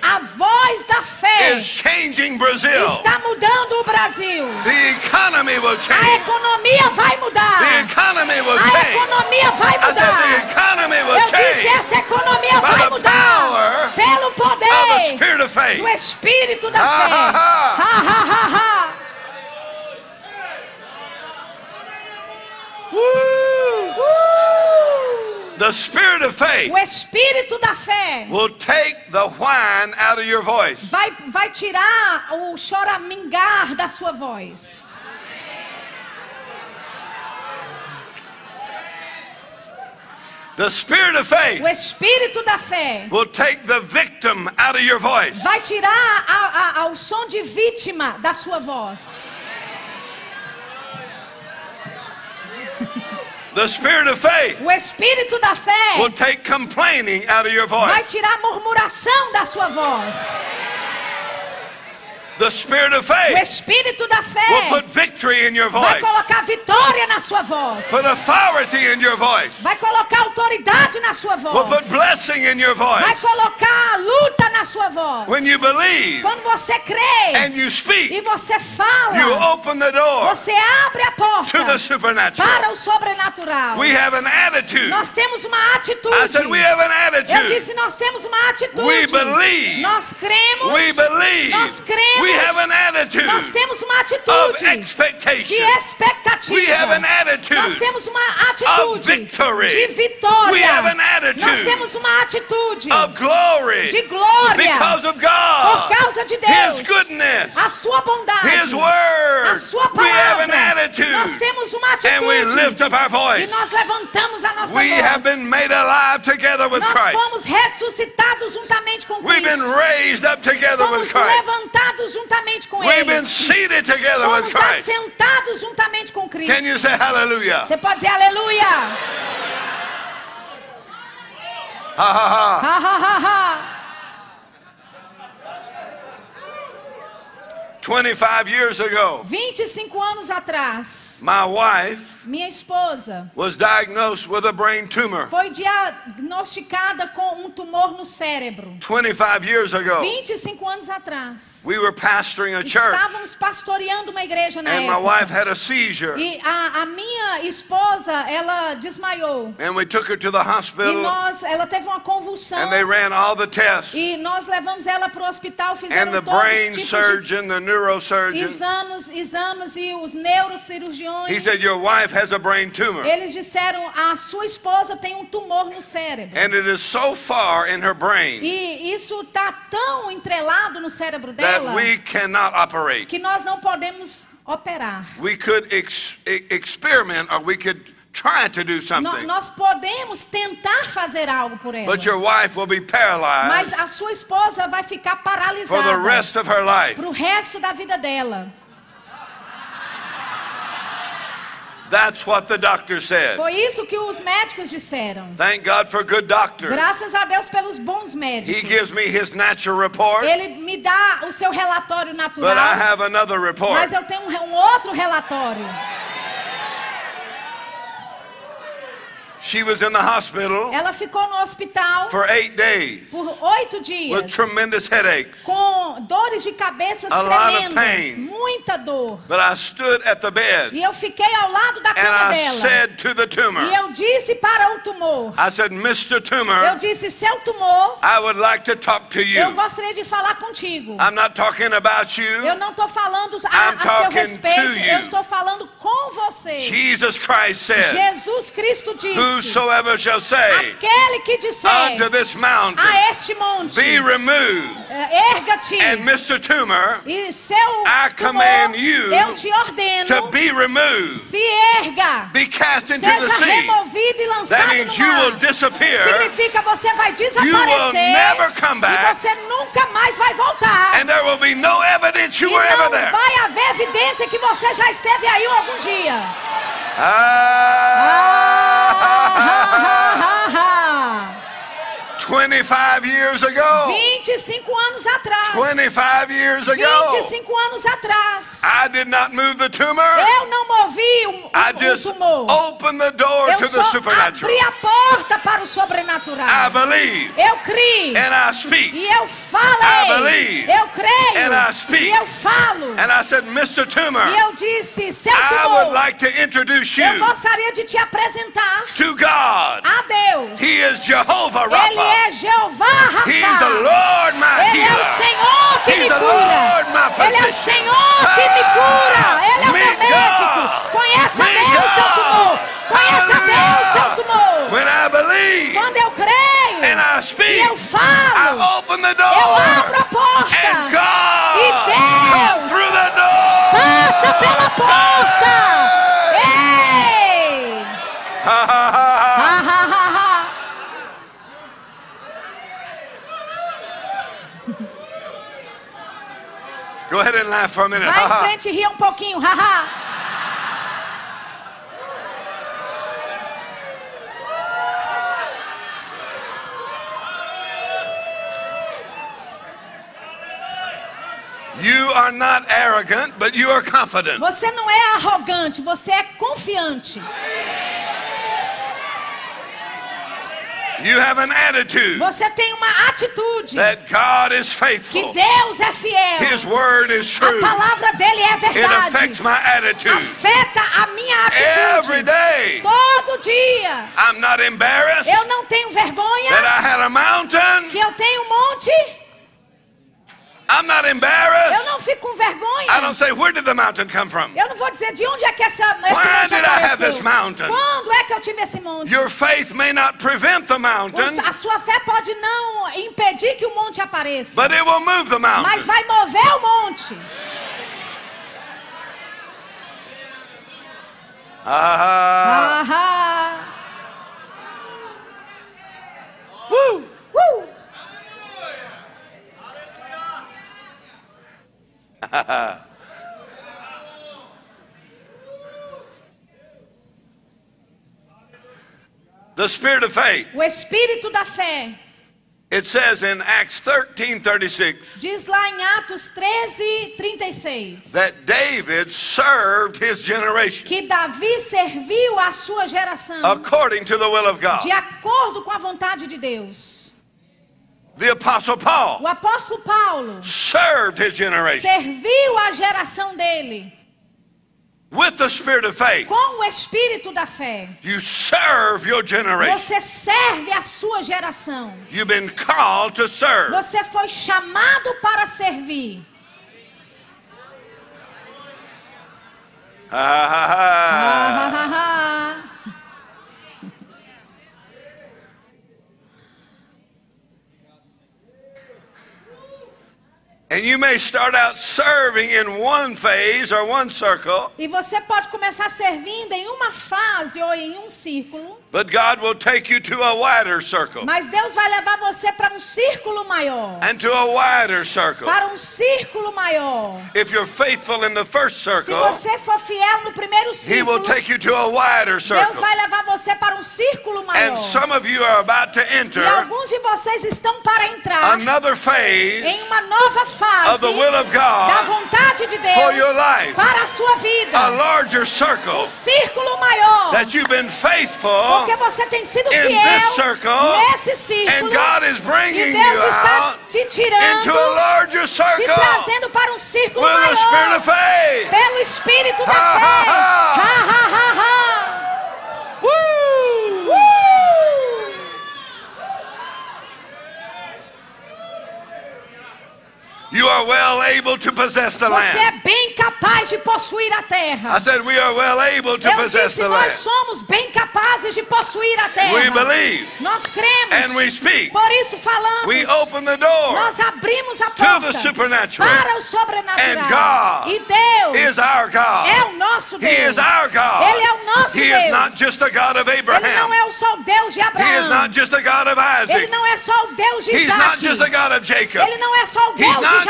A voz da fé is changing Brazil. está mudando o Brasil. The economy will A change. economia vai The mudar. economy will A change. economia vai said the mudar. economy will Eu disse, change essa economia by vai the mudar pelo the poder do Espírito da Ha, fé. ha, ha. Ha, ha, ha, ha. Woo! The spirit of faith O Espírito da fé will take the whine out of your voice. vai, vai tirar o choramingar da sua voz. The spirit of faith O Espírito da fé will take the victim out of your voice. vai tirar a, a, a, o som de vítima da sua voz. The spirit of faith O Espírito da fé will take complaining out of your vai voice. tirar a murmuração da sua voz. The spirit of O faith Espírito da will fé put victory in your vai voice, colocar vitória na sua voz. put authority in your voice, Vai colocar autoridade na sua will put voz. blessing in your Vai voice. colocar luta na sua voz. When you believe Quando você crê and you e speak, você you fala, open the door você abre a porta to the supernatural. para o sobrenatural. We have an attitude. Nós temos uma I atitude. said we have an Eu attitude. disse, nós temos uma atitude. We believe. Nós cremos. We believe. Nós cremos. We have an attitude Nós temos uma of atitude de expectativa. We have an attitude Nós temos uma atitude victory. de vitória. We have an attitude Nós temos uma atitude of glory de glória because of por God, causa de Deus. His goodness, A sua bondade. His word. a sua We have an palavra. attitude Nós temos uma atitude. and we lift up our E voice. nós levantamos a nossa We voz. have been made alive together with Nós Christ. fomos ressuscitados juntamente com We've been Cristo. raised up together with Fomos Christ. levantados juntamente com We've Ele. been seated together with Fomos Christ. assentados juntamente com Cristo. Can you say hallelujah? Você pode dizer aleluia. Ha ha ha. Ha, ha, ha, ha. 25 years ago, 25 anos atrás, my wife minha esposa was diagnosed with a brain tumor. foi diagnosticada com um tumor no cérebro. 25 years ago, 25 anos atrás. we were pastoring a church Estávamos pastoreando uma igreja na and my época. wife had a seizure. E a, a minha esposa, ela desmaiou. And we took her to the E hospital nós, ela teve uma convulsão. and they ran all the tests. E nós levamos ela para o hospital, And fizeram the todos brain os tipos de surgeon, the neurosurgeon, exames, exames e os neurocirurgiões. he said, Your wife has a brain tumor. Eles disseram, a sua esposa tem um tumor no cérebro. And it is so far in her brain E isso está tão entrelado no cérebro that dela we cannot operate. que nós não podemos operar. We could ex- experiment or we could try to do something. nós podemos tentar fazer algo por ela. But your wife will be paralyzed Mas a sua esposa vai ficar for the paralisada rest of her life. para o resto da vida dela. That's what the doctor said. Foi isso que os médicos disseram. Thank God for good doctors. Graças a Deus pelos bons He médicos. gives me his natural report, Ele me dá o seu relatório but I natural, have another report. mas eu tenho um outro relatório. She was in the hospital Ela ficou no hospital for eight days por oito with dias tremendous headaches. com dores de cabeça A lot of tremendas, pain. muita dor. But I stood at the bed E eu fiquei ao lado da and cama I dela. said to the tumor, E eu disse para o tumor, I said, Mr. eu Tumor, disse, seu tumor, I would like to talk to eu you. gostaria de falar contigo. I'm not talking about Eu you. não estou falando a, I'm a seu respeito, to you. eu estou falando com você. Jesus Christ said, Jesus Cristo disse, Whosoever shall say aquele que disser unto this mountain, a este monte, be removed, eh, erga-te, and Mr. Tumor, e seu I tumor, command you eu te ordeno, to be removed, se erga, be cast into the seja sea. removido e That lançado means no you will mar. disappear Significa você vai will desaparecer never come e back. você nunca mais vai voltar. and there will be no evidence you E were ever there. vai haver evidência que você já esteve aí algum dia. Ah, Ah, ha ha ha! 25 years ago. 25 anos atrás. 25 years ago. 25 anos atrás. I did not move the tumor. Eu não movi o, I o, o just tumor. opened the door Eu to the supernatural. abri a porta para o I sobrenatural. believe Eu criei. and I speak. E eu I falei. believe. Eu creio. And I speak. E eu falo. And I said, Mr. Tumor, E eu disse, seu I would tumor, like to introduce eu you gostaria de te apresentar to God. a Deus. He is Jehovah Ele Rapha. É Jeová Rafa. Lord my Ele é o healer. Senhor que He's me the cura. Ele é o. Senhor que me cura. Ele é o Me meu médico. Conheça a Deus, seu tumor. Conheça a Deus, seu tumor. Quando eu creio I e speak, eu falo, eu abro a porta. E Deus. Passa pela porta. Ei! Ha, ha, ha, ha. Ha, ha, ha, ha. Go ahead and laugh for a minute. Vai em frente e ria um pouquinho. Haha. You are not arrogant, but you are confident. Você não é arrogante, você é confiante. You have an attitude Você tem uma atitude that God is que faithful. Deus é fiel. His word is A true. palavra dele é It affects verdade. my attitude Afeta a minha every atitude. day. Todo dia. I'm not embarrassed Eu não tenho that vergonha I had a mountain. que eu tenho um monte. I'm not Eu embarrassed. não fico com I vergonha. don't say, Where did the mountain come from? Eu não vou dizer de onde é que essa, esse When monte did I have apareceu. this mountain? Quando é que eu tive esse monte? Your faith may not prevent the mountain, A sua fé pode não impedir que o monte apareça, but it will move the mas mountain. vai mover o monte. Ah, Ahá. woo. Uh! The spirit of faith. O espírito da fé It says in Acts 13 36 diz lá em Atos 13, 36 that David served his generation que Davi serviu a sua geração according to the will of God. de acordo com a vontade de Deus. The Apostle Paul O apóstolo Paulo served his generation serviu a geração dele with the spirit of faith. com o espírito da fé. You serve your generation. Você serve a sua geração. You've been called to serve. Você foi chamado para servir. Ah, ha, ha. Ah, ah, ah. And you may start out serving in one phase or one circle, E você pode começar servindo em uma fase ou em um círculo, but God will take you to a wider circle mas Deus vai levar você para um círculo maior. and to a wider circle. Para um círculo maior. If you're faithful in the first Se circle, você for fiel no primeiro He will círculo, take you to a wider Deus circle. vai levar você para um círculo maior. And some of you are about to E enter alguns de vocês estão para entrar another phase em uma nova of fase the will of da God, vontade de for your Deus life. para a sua a vida. larger circle Um círculo maior. that you've been faithful Porque você tem sido fiel circle, nesse círculo. E Deus está te tirando, larger te circle trazendo para um círculo maior. Pelo Espírito da fé. ha, ha. Ha, ha, ha. You are well able to possess the Você é land. bem capaz de possuir a terra. I said we are well able to Eu possess disse, the nós land. somos bem capazes de possuir a terra. We believe Nós cremos. and we speak. Por isso falamos. We open the door. Nós abrimos a to the porta supernatural. para o sobrenatural. And God e Deus is our God. é o nosso Deus. He is our God. Ele é o nosso He Deus. is not just a God of Ele Abraham. não é só o Deus de He is Abraão. not just a God of Ele Isaac. não é só o Deus de He's not Isaac. just a God of Jacob. Ele não é só o Deus de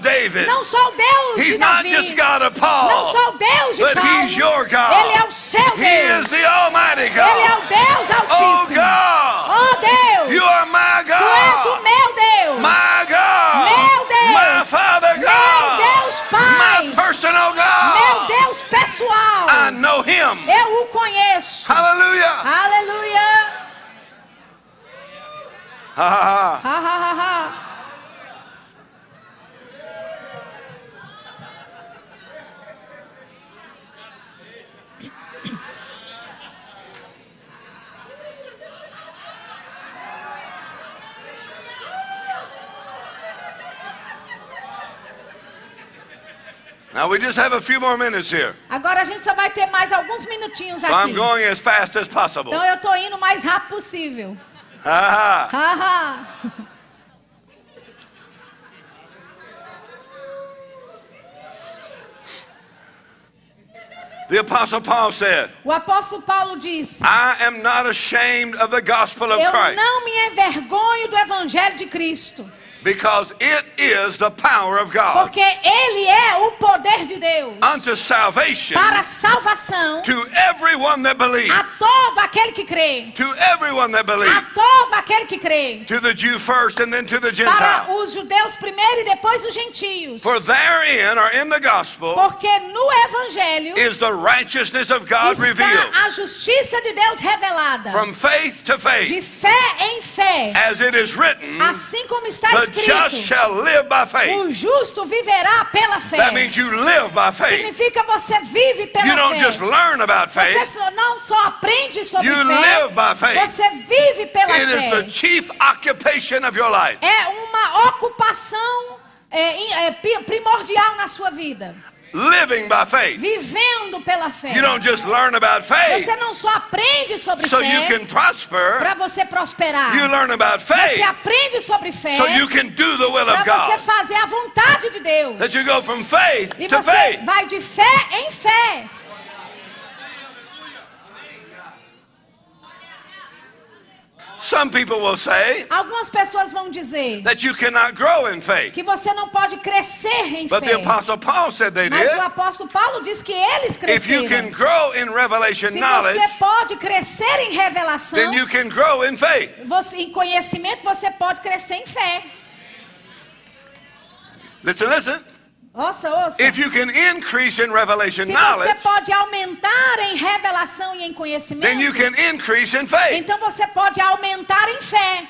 David. Não só o Deus He's de not Davi. just God of Não Paul. só o Deus de But Paulo. He's your God. Ele é o seu He is Deus. the Almighty Ele é o Deus Oh Altíssimo. God, Oh Deus. you are my God. meu Deus. My God. Meu Deus. My Father Meu God. Deus, Pai. My personal God. Meu Deus pessoal. I know Him. Eu o conheço. Hallelujah. Aleluia. Ha ha ha. Ha, ha, ha, Now we just have a few more minutes here. Agora a gente só vai ter mais alguns minutinhos So I'm aqui. going as fast as possible. Então eu tô indo o mais rápido possível. Ha, ha. The Apostle Paul said, O apóstolo Paulo disse: I am not ashamed of the gospel of Eu Christ não me envergonho do evangelho de Cristo, because it is the power of God porque ele é o poder de Deus unto salvation para a salvação to everyone that believes. a todo aquele que crê. To everyone that A believes. todo aquele que crê. To the Jew first and then to the Para Gentile. os judeus primeiro e depois os gentios. For therein or in the gospel Porque no evangelho is the righteousness of God revealed está a justiça de Deus revelada. from faith to De faith, fé em fé. as it is written, Assim como está just escrito. shall live by faith. O justo viverá pela fé. That means you live by faith. Significa você vive pela You don't fé. just learn about Você faith. só- não só aprende sobre You fé, live by faith. você vive pela It is the fé. chief occupation of your life. É uma ocupação é, é, primordial na sua vida. Living by faith. Vivendo pela fé. You don't just learn about faith Você não só aprende sobre so you fé can prosper. para você prosperar. You learn about Você faith aprende sobre fé so you can do the will of para você God. fazer a vontade de Deus. That you go from faith E to você faith. vai de fé em fé. Some people will say Algumas pessoas vão dizer that you cannot grow in faith. que você não pode crescer em But the fé. Apostle Paul said they Mas did. o apóstolo Paulo diz que eles If you can cresceram. grow in revelation Se knowledge, você pode crescer em revelação, then you can grow in faith. você, em conhecimento, você pode crescer em fé. Listen, listen. Ouça, ouça. If you can increase in revelation Se você knowledge, pode aumentar em revelação e em then conhecimento, you can increase in faith. então você pode aumentar em fé.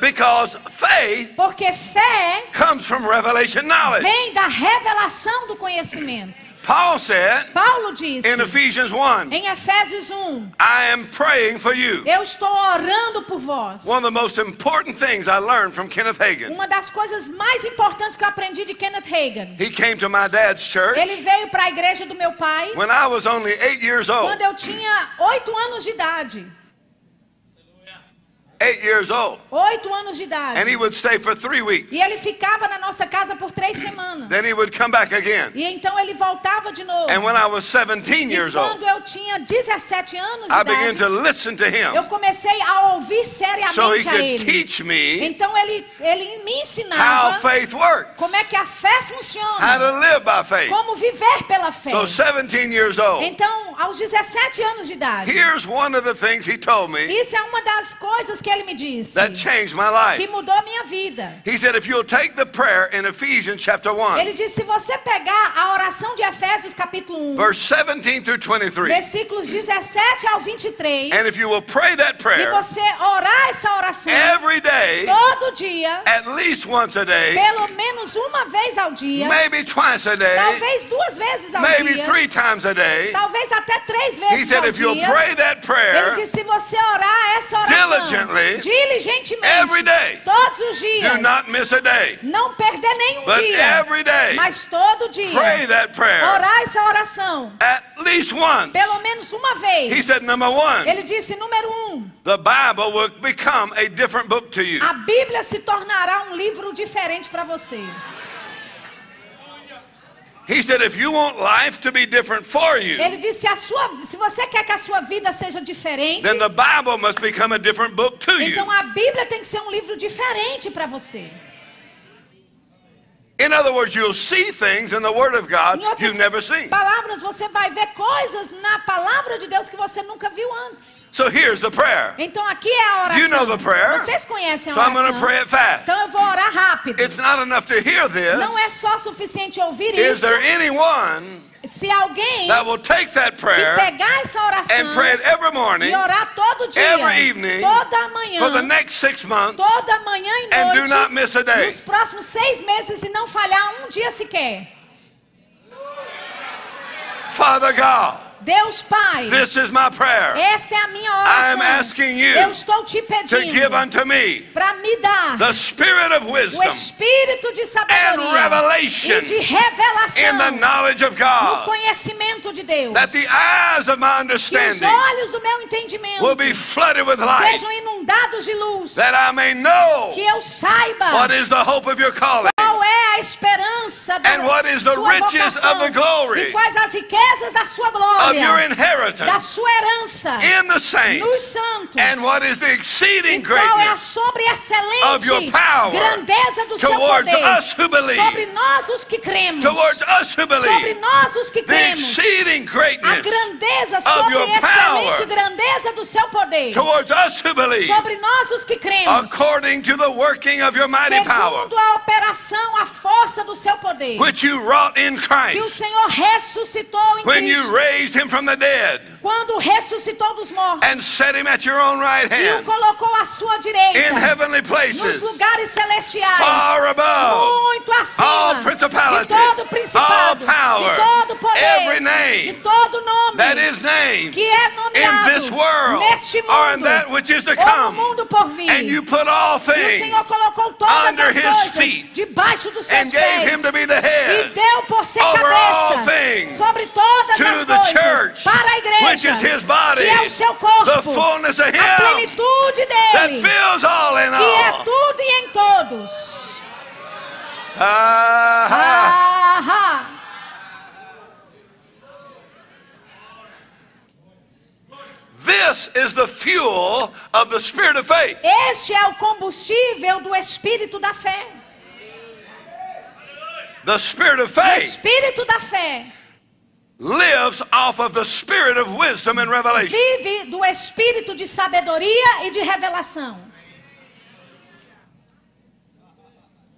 Because faith Porque fé comes from revelation knowledge. vem da revelação do conhecimento. Paul said Paulo disse in Ephesians 1, em Efésios 1: I am praying for you. Eu estou orando por vós. One of the most important things I learned from Kenneth Hagin. Uma das coisas mais importantes que eu aprendi de Kenneth Hagin. He came to my dad's church Ele veio para a igreja do meu pai when I was only eight years old. quando eu tinha oito anos de idade. Eight years old. Oito anos de idade. And he would stay for three weeks. E ele ficava na nossa casa por três semanas. Then he would come back again. E então ele voltava de novo. And when I was 17 E years old, quando eu tinha 17 anos de I began idade, to listen to eu him comecei a ouvir so he seriamente a could ele. teach me Então ele, ele me how ensinava faith works, como é que a fé how funciona, to live by faith. como viver pela fé. So 17 years old, Então, aos 17 anos de idade, here's one of the things he told me isso é uma das coisas que ele me disse that changed my que life. mudou a minha vida. He said, if you'll take the prayer in Ephesians chapter 1, Ele disse: se você pegar a oração de Efésios, capítulo 1, verse 17 through 23, versículos 17 ao 23, and if you will pray that e prayer você orar essa oração every day, todo dia, at least once a day, pelo menos uma vez ao dia, maybe twice a day, talvez duas vezes ao maybe dia, three times a day, talvez até três he vezes said, ao if you'll dia. pray that Ele prayer disse: se você orar essa oração Diligently, diligentemente, every day, todos os dias, do not miss a day, não perder nenhum but dia, every day, mas todo dia, pray that prayer. Orar essa oração, at least once. pelo menos uma vez. He said, number one, Ele disse: número um, the Bible will become a different book to you. a Bíblia se tornará um livro diferente para você. He said, if you want life to be different for you, Ele disse: sua, se você quer que a sua vida seja diferente, then the Bible must become a different book to you. então a Bíblia tem que ser um livro diferente para você. In other words, you'll see things in the Word of God you've never seen. palavras, você vai ver coisas na palavra de Deus que você nunca viu antes. So here's the prayer. Então aqui é a oração. You know the prayer. Vocês conhecem a So I'm going to oração. pray it fast. Então eu vou orar rápido. It's not enough to hear this. Não é só suficiente ouvir Is isso. there anyone Se alguém that will take that que pegar essa oração and pray it every morning e orar todo dia, every evening, toda manhã, for the next six months toda manhã e and do noite, not miss a day? nos próximos seis meses e não falhar um dia sequer. Father God, Deus Pai, this is my prayer esta é a minha oração. I'm asking you Eu estou te to give pedindo unto me para me dar the spirit of o wisdom espírito de and sabedoria revelation e de in the revelação knowledge of no God, conhecimento de Deus. that the eyes of my Que os understanding olhos do meu entendimento will be flooded with light, sejam inundados de luz. that I may know Que eu saiba what is the hope of your calling. A esperança da And what is the sua riches vocação of the glory e quais as riquezas da sua of glória, da sua herança in the saints, nos santos. and what is the exceeding e qual é a greatness sobre of your excelente power grandeza do seu poder us who believe. sobre nós os que cremos, towards us who sobre nós os que the cremos. A grandeza sobre your excelente power. grandeza do seu poder. towards us who believe, Sobre nós os que cremos. according to the working of your mighty power, Segundo a operação, a força do seu poder. which you wrought in Que o Christ Senhor ressuscitou em when you Cristo. raised him from the dead Quando ressuscitou dos mortos. and set him at your own right E o hand colocou à sua direita. in heavenly Nos places, lugares celestiais. far above Muito acima. all de principality, todo all principado. power, de todo poder. every de name todo nome. that is named que é in nomeado this world neste or in mundo. that which is to ou no come. mundo por vir. And you put all E o things Senhor colocou todas under as his coisas feet debaixo dos seus and gave pés. him to be the E head deu por ser over all cabeça things sobre todas to as coisas church, para a igreja, which is his body, que é o seu the corpo, fullness of a plenitude that dele, fills all in que é tudo e em todos. Ah, this is the fuel of the spirit of faith. Este é o combustível do espírito da fé. The spirit of O faith espírito da fé lives off of the spirit of wisdom and revelation. vive do espírito de sabedoria e de revelação.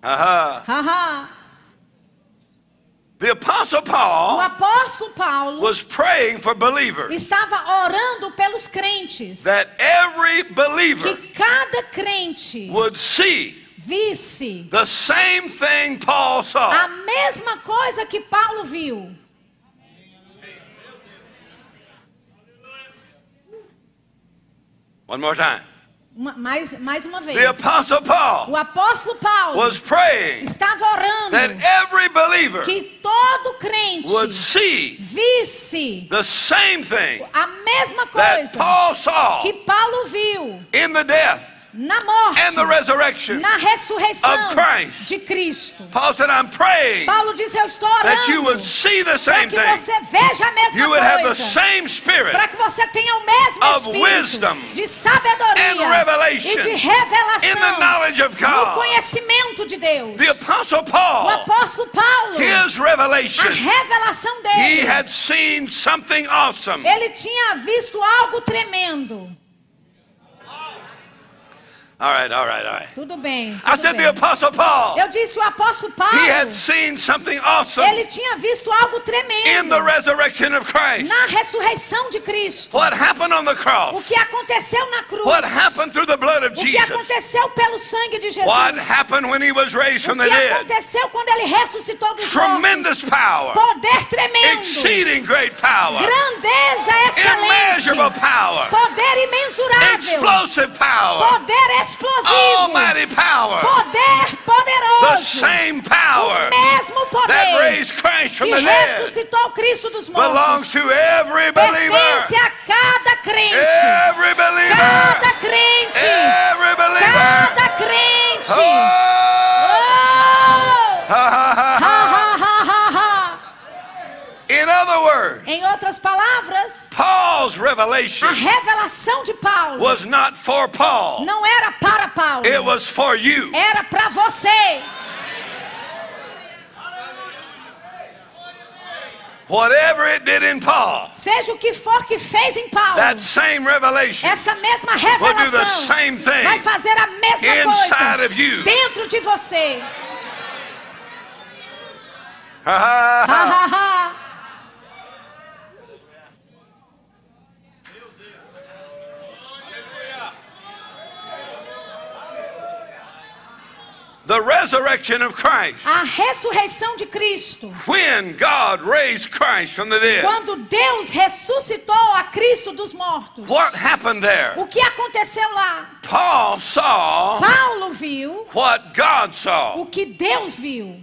Aha. Ahá. The apostle O Paul apóstolo Paulo was praying for believers estava orando pelos crentes. that every believer Que cada crente would see visse the same thing Paul a saw. mesma coisa que Paulo viu. One more time. Uma- mais, mais uma vez. The apostle O Paul apóstolo Paulo was praying estava orando that every believer que todo crente would see visse the same thing a mesma that coisa Paul saw que Paulo viu in the death na morte, and the resurrection. na ressurreição of Christ. de Cristo. Paul said, I'm praying Paulo diz: Eu estou that you would orando see the para same que você veja a mesma You would have the coisa. same spirit Para que você tenha o mesmo of espírito wisdom de sabedoria and revelation e de in the revelação knowledge of no God. conhecimento de Deus. The apostle O Paul, apóstolo Paulo, his a revelation, revelação he dele, had seen something awesome. ele tinha visto algo tremendo. All right, all right, all right. Tudo bem. I tudo said bem. the apostle Paul, Eu disse o apóstolo Paulo, he had seen something awesome ele tinha visto algo in tremendo the resurrection of Christ. na ressurreição de Cristo. What happened on the O cross? que aconteceu na cruz. What happened through the blood of O que Jesus? aconteceu pelo sangue de Jesus. What happened when he was raised O from the que dead? aconteceu quando ele ressuscitou dos Tremendous mortos. power, Poder tremendo. exceeding great power, Grandeza excelente. immeasurable power, Poder imensurável. explosive power, Poder explosivo. Almighty power, Poder the poderoso. same power O mesmo that poder raised Christ from que the dead ressuscitou Cristo dos belongs mortos. to every believer. Pertence a cada crente. Every believer. Cada crente. Every believer. Cada crente. Oh! Oh! Ha, ha, ha, Ha, ha. ha, ha, ha, ha. In other words, Em outras palavras, Paul's revelation a revelação de Paulo was not for Paul. não era para Paulo, It was for you. era para você. whatever it did in Paul, Seja o que for que fez em Paulo, that same revelation essa mesma will do the revelação same thing vai fazer a mesma inside coisa of you. dentro de você. Ha, ha, Ha, ha. ha, ha. The resurrection of Christ. A ressurreição de Cristo. When God raised Christ from the dead, Quando Deus ressuscitou a Cristo dos mortos. what happened there? O que aconteceu lá? Paul saw Paulo viu what God saw. o que Deus viu.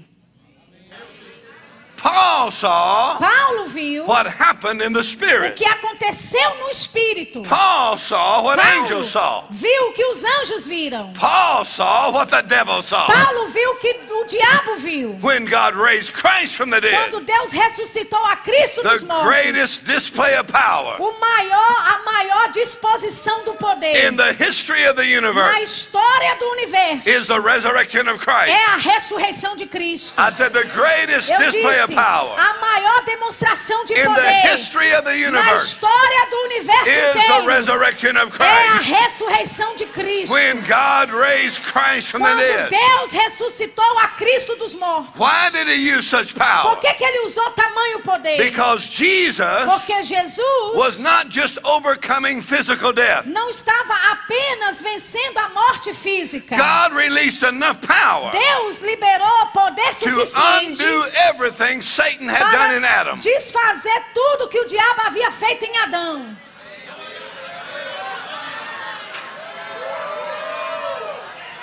Paul saw Paulo viu what happened in the o Spirit. que aconteceu no espírito. Paul saw what Paulo angels saw. viu o que os anjos viram. Paul saw what the devil saw. Paulo viu o que o diabo viu. When God raised Christ from the dead, Quando Deus ressuscitou a Cristo dos the mortos. greatest display of power O maior, a maior disposição do poder in the history of the na universe história do universo is the resurrection of Christ. é a ressurreição de Cristo. I said the greatest Eu display of disse, power a maior demonstração de in the poder history of the na história do universo inteiro resurrection of é a ressurreição de Cristo. When God raised Christ from the Quando dead, Deus ressuscitou a Cristo dos mortos. why did he use such Por que, que ele usou tamanho poder? Because Jesus Porque was Jesus not just overcoming physical death. não estava apenas vencendo a morte física. God released enough power Deus liberou poder to suficiente undo everything Satan had done in Adam. desfazer tudo que o diabo havia feito em Adão.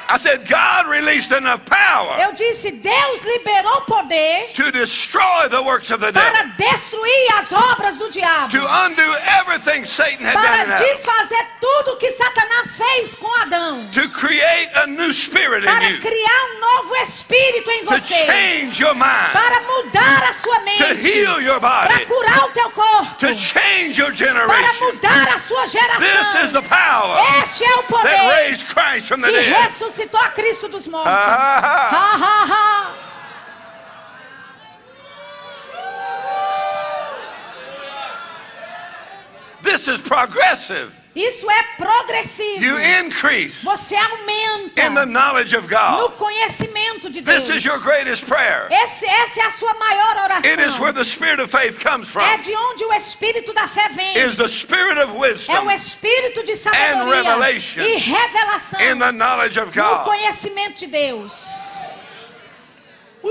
I said, God released enough power Eu disse, Deus liberou poder to destroy the works of the devil, para destruir as obras do diabo. to undo everything Satan had done in Para Adam, desfazer tudo que Satanás fez com Adão. to create a new spirit in Para you, criar um novo espírito em to você. change your mind, Para mudar a sua to mente. heal your Para body, curar o teu corpo. to change your Para generation. mudar a sua This is geração. the power Este é o that poder raised Christ from the que dead. ressuscitou a Cristo dos mortos. Ah, ah, ah. Ha, ha, ha. This is progressive. Isso é progressivo. You increase Você aumenta in the knowledge of no God. conhecimento de Deus. This is your greatest prayer. Esse, essa é a sua maior oração. It is where the spirit of faith comes É from. de onde o espírito da fé vem. Is the spirit of É o wisdom espírito de sabedoria revelation e revelação in the knowledge of no God. conhecimento de Deus. Woo!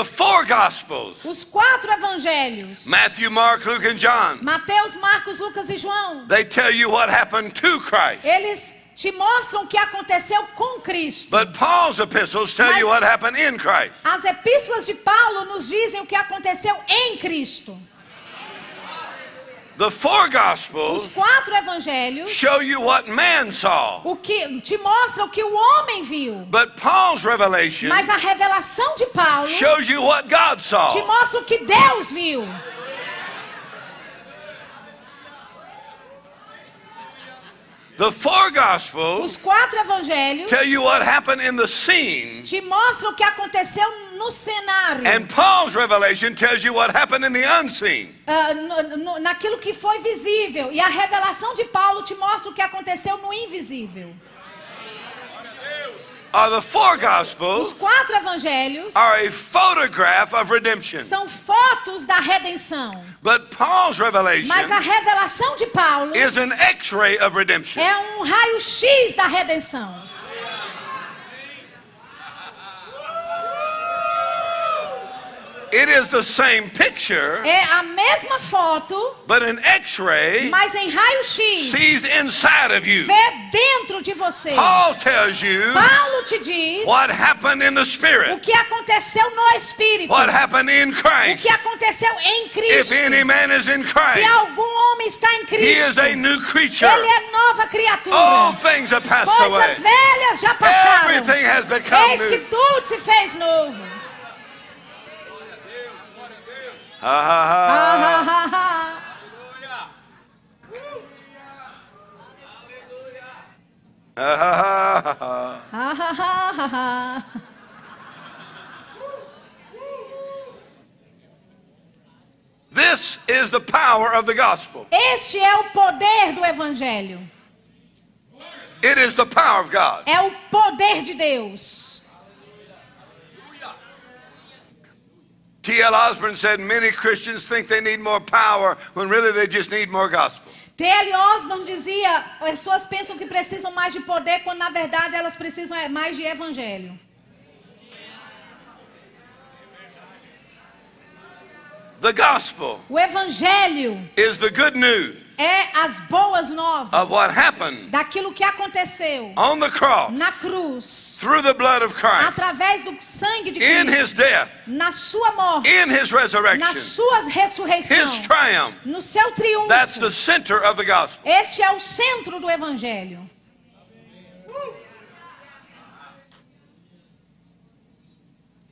The four gospels Os quatro evangelhos, Matthew, Mark, Luke, and John Mateus, Marcos, Lucas e João, they tell you what happened to Christ. eles te mostram o que aconteceu com Cristo. But Paul's epistles tell you Mas- what happened in Christ. As epístolas de Paulo nos dizem o que aconteceu em Cristo. The four Os gospels quatro evangelhos show you what man saw. o que te mostra o que o homem viu. But Paul's revelation Mas a revelação de Paulo shows you what God te saw. mostra o que Deus viu. The four gospels Os quatro evangelhos tell you what happened in the scene. te mostram o que aconteceu no cenário. And Paul's revelation tells you what happened in the unseen. Ah, no- no- naquilo que foi visível. E a revelação de Paulo te mostra o que aconteceu no invisível. Are the four Os quatro evangelhos are a photograph of redemption. são fotos da redenção. But Paul's revelation Mas a revelação de Paulo is an x-ray of redemption. é um raio-x da redenção. It is the same picture, É a mesma foto, but an x-ray mas em raio-x. sees inside of you. Vê dentro de você. Paul tells you Paulo te diz what happened in the o spirit, que aconteceu no Espírito. what happened in O Christ. que aconteceu em If Cristo. any man is in Se Christ, algum homem está em he is Cristo, a new creature. ele é nova All criatura. things are passed Coisas away. velhas já passaram. Everything has become Eis que new. tudo se fez novo. Ah, ah, This is the power of the gospel. Este é o poder do evangelho. It is the power of God. É o poder de Deus. T.L. Osborne said many Christians think they need more power when really they just need more gospel. T.L. Osborne dizia: as pessoas pensam que precisam mais de poder, quando na verdade elas precisam é mais de evangelho. The gospel O evangelho is the good news é as boas novas of what happened daquilo que aconteceu on the cross na cruz, through the blood of Christ, através do sangue de in Cristo, his death, na sua morte, in his na resurrection, sua ressurreição, his triumph. no seu That's the triunfo. center of the gospel. Este é o centro do evangelho.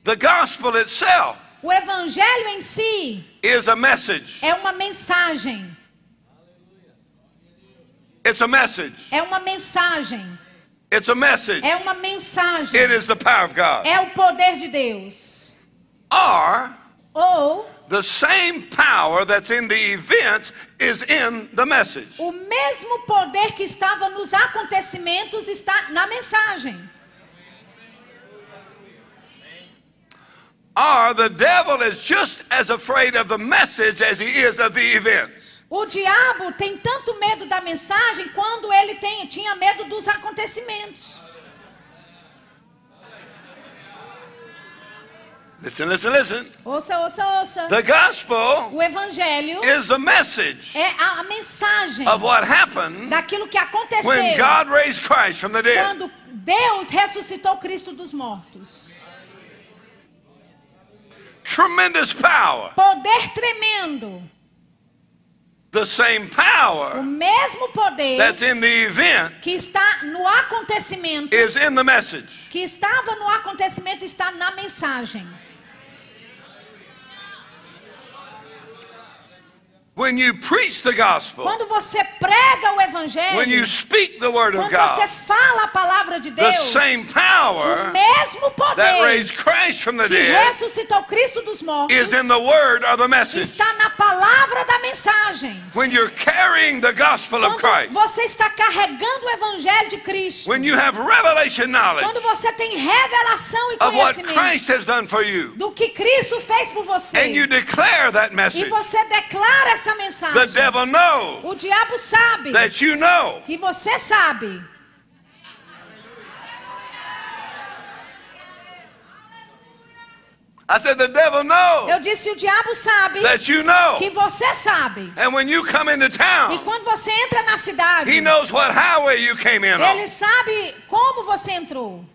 The gospel itself O evangelho em si is a message. é uma mensagem. It's a message. É uma mensagem. It's a message. É uma mensagem. It is the power of God. É o poder de Deus. Or Ou the same power that's in the events is in the message. o mesmo poder que estava nos acontecimentos está na mensagem. Or the devil is just as afraid of the message as he is of the events. O diabo tem tanto medo da mensagem quando ele tem- tinha medo dos acontecimentos. Listen, listen, listen. Ouça, ouça, ouça. The gospel O evangelho is the message é a, mensagem of what happened daquilo que when aconteceu God raised Christ from the dead. quando Deus ressuscitou Cristo dos mortos. Tremendous power. Poder tremendo. The same O power mesmo poder that's in the event que está no acontecimento, is in the message. que estava no acontecimento, está na mensagem. When you preach the gospel, Quando você prega o when evangelho, you speak the word of quando você God, fala a palavra de the Deus, same o power mesmo that poder raised Christ from the que dead ressuscitou Cristo dos mortos is in the word or the message. está na palavra da mensagem. When you're carrying the gospel of Quando Christ, você está carregando o evangelho de Cristo, when you have revelation knowledge quando você tem revelação e of what conhecimento Christ has done for you, do que Cristo fez por você, and you declare that e message, você declara essa the mensagem, devil knows o diabo sabe that you know. que você sabe. I said the devil knows Eu disse, o diabo sabe that you know. que você sabe. And when you come into E town, quando você entra na cidade, he knows what highway you came in ele on sabe como você entrou.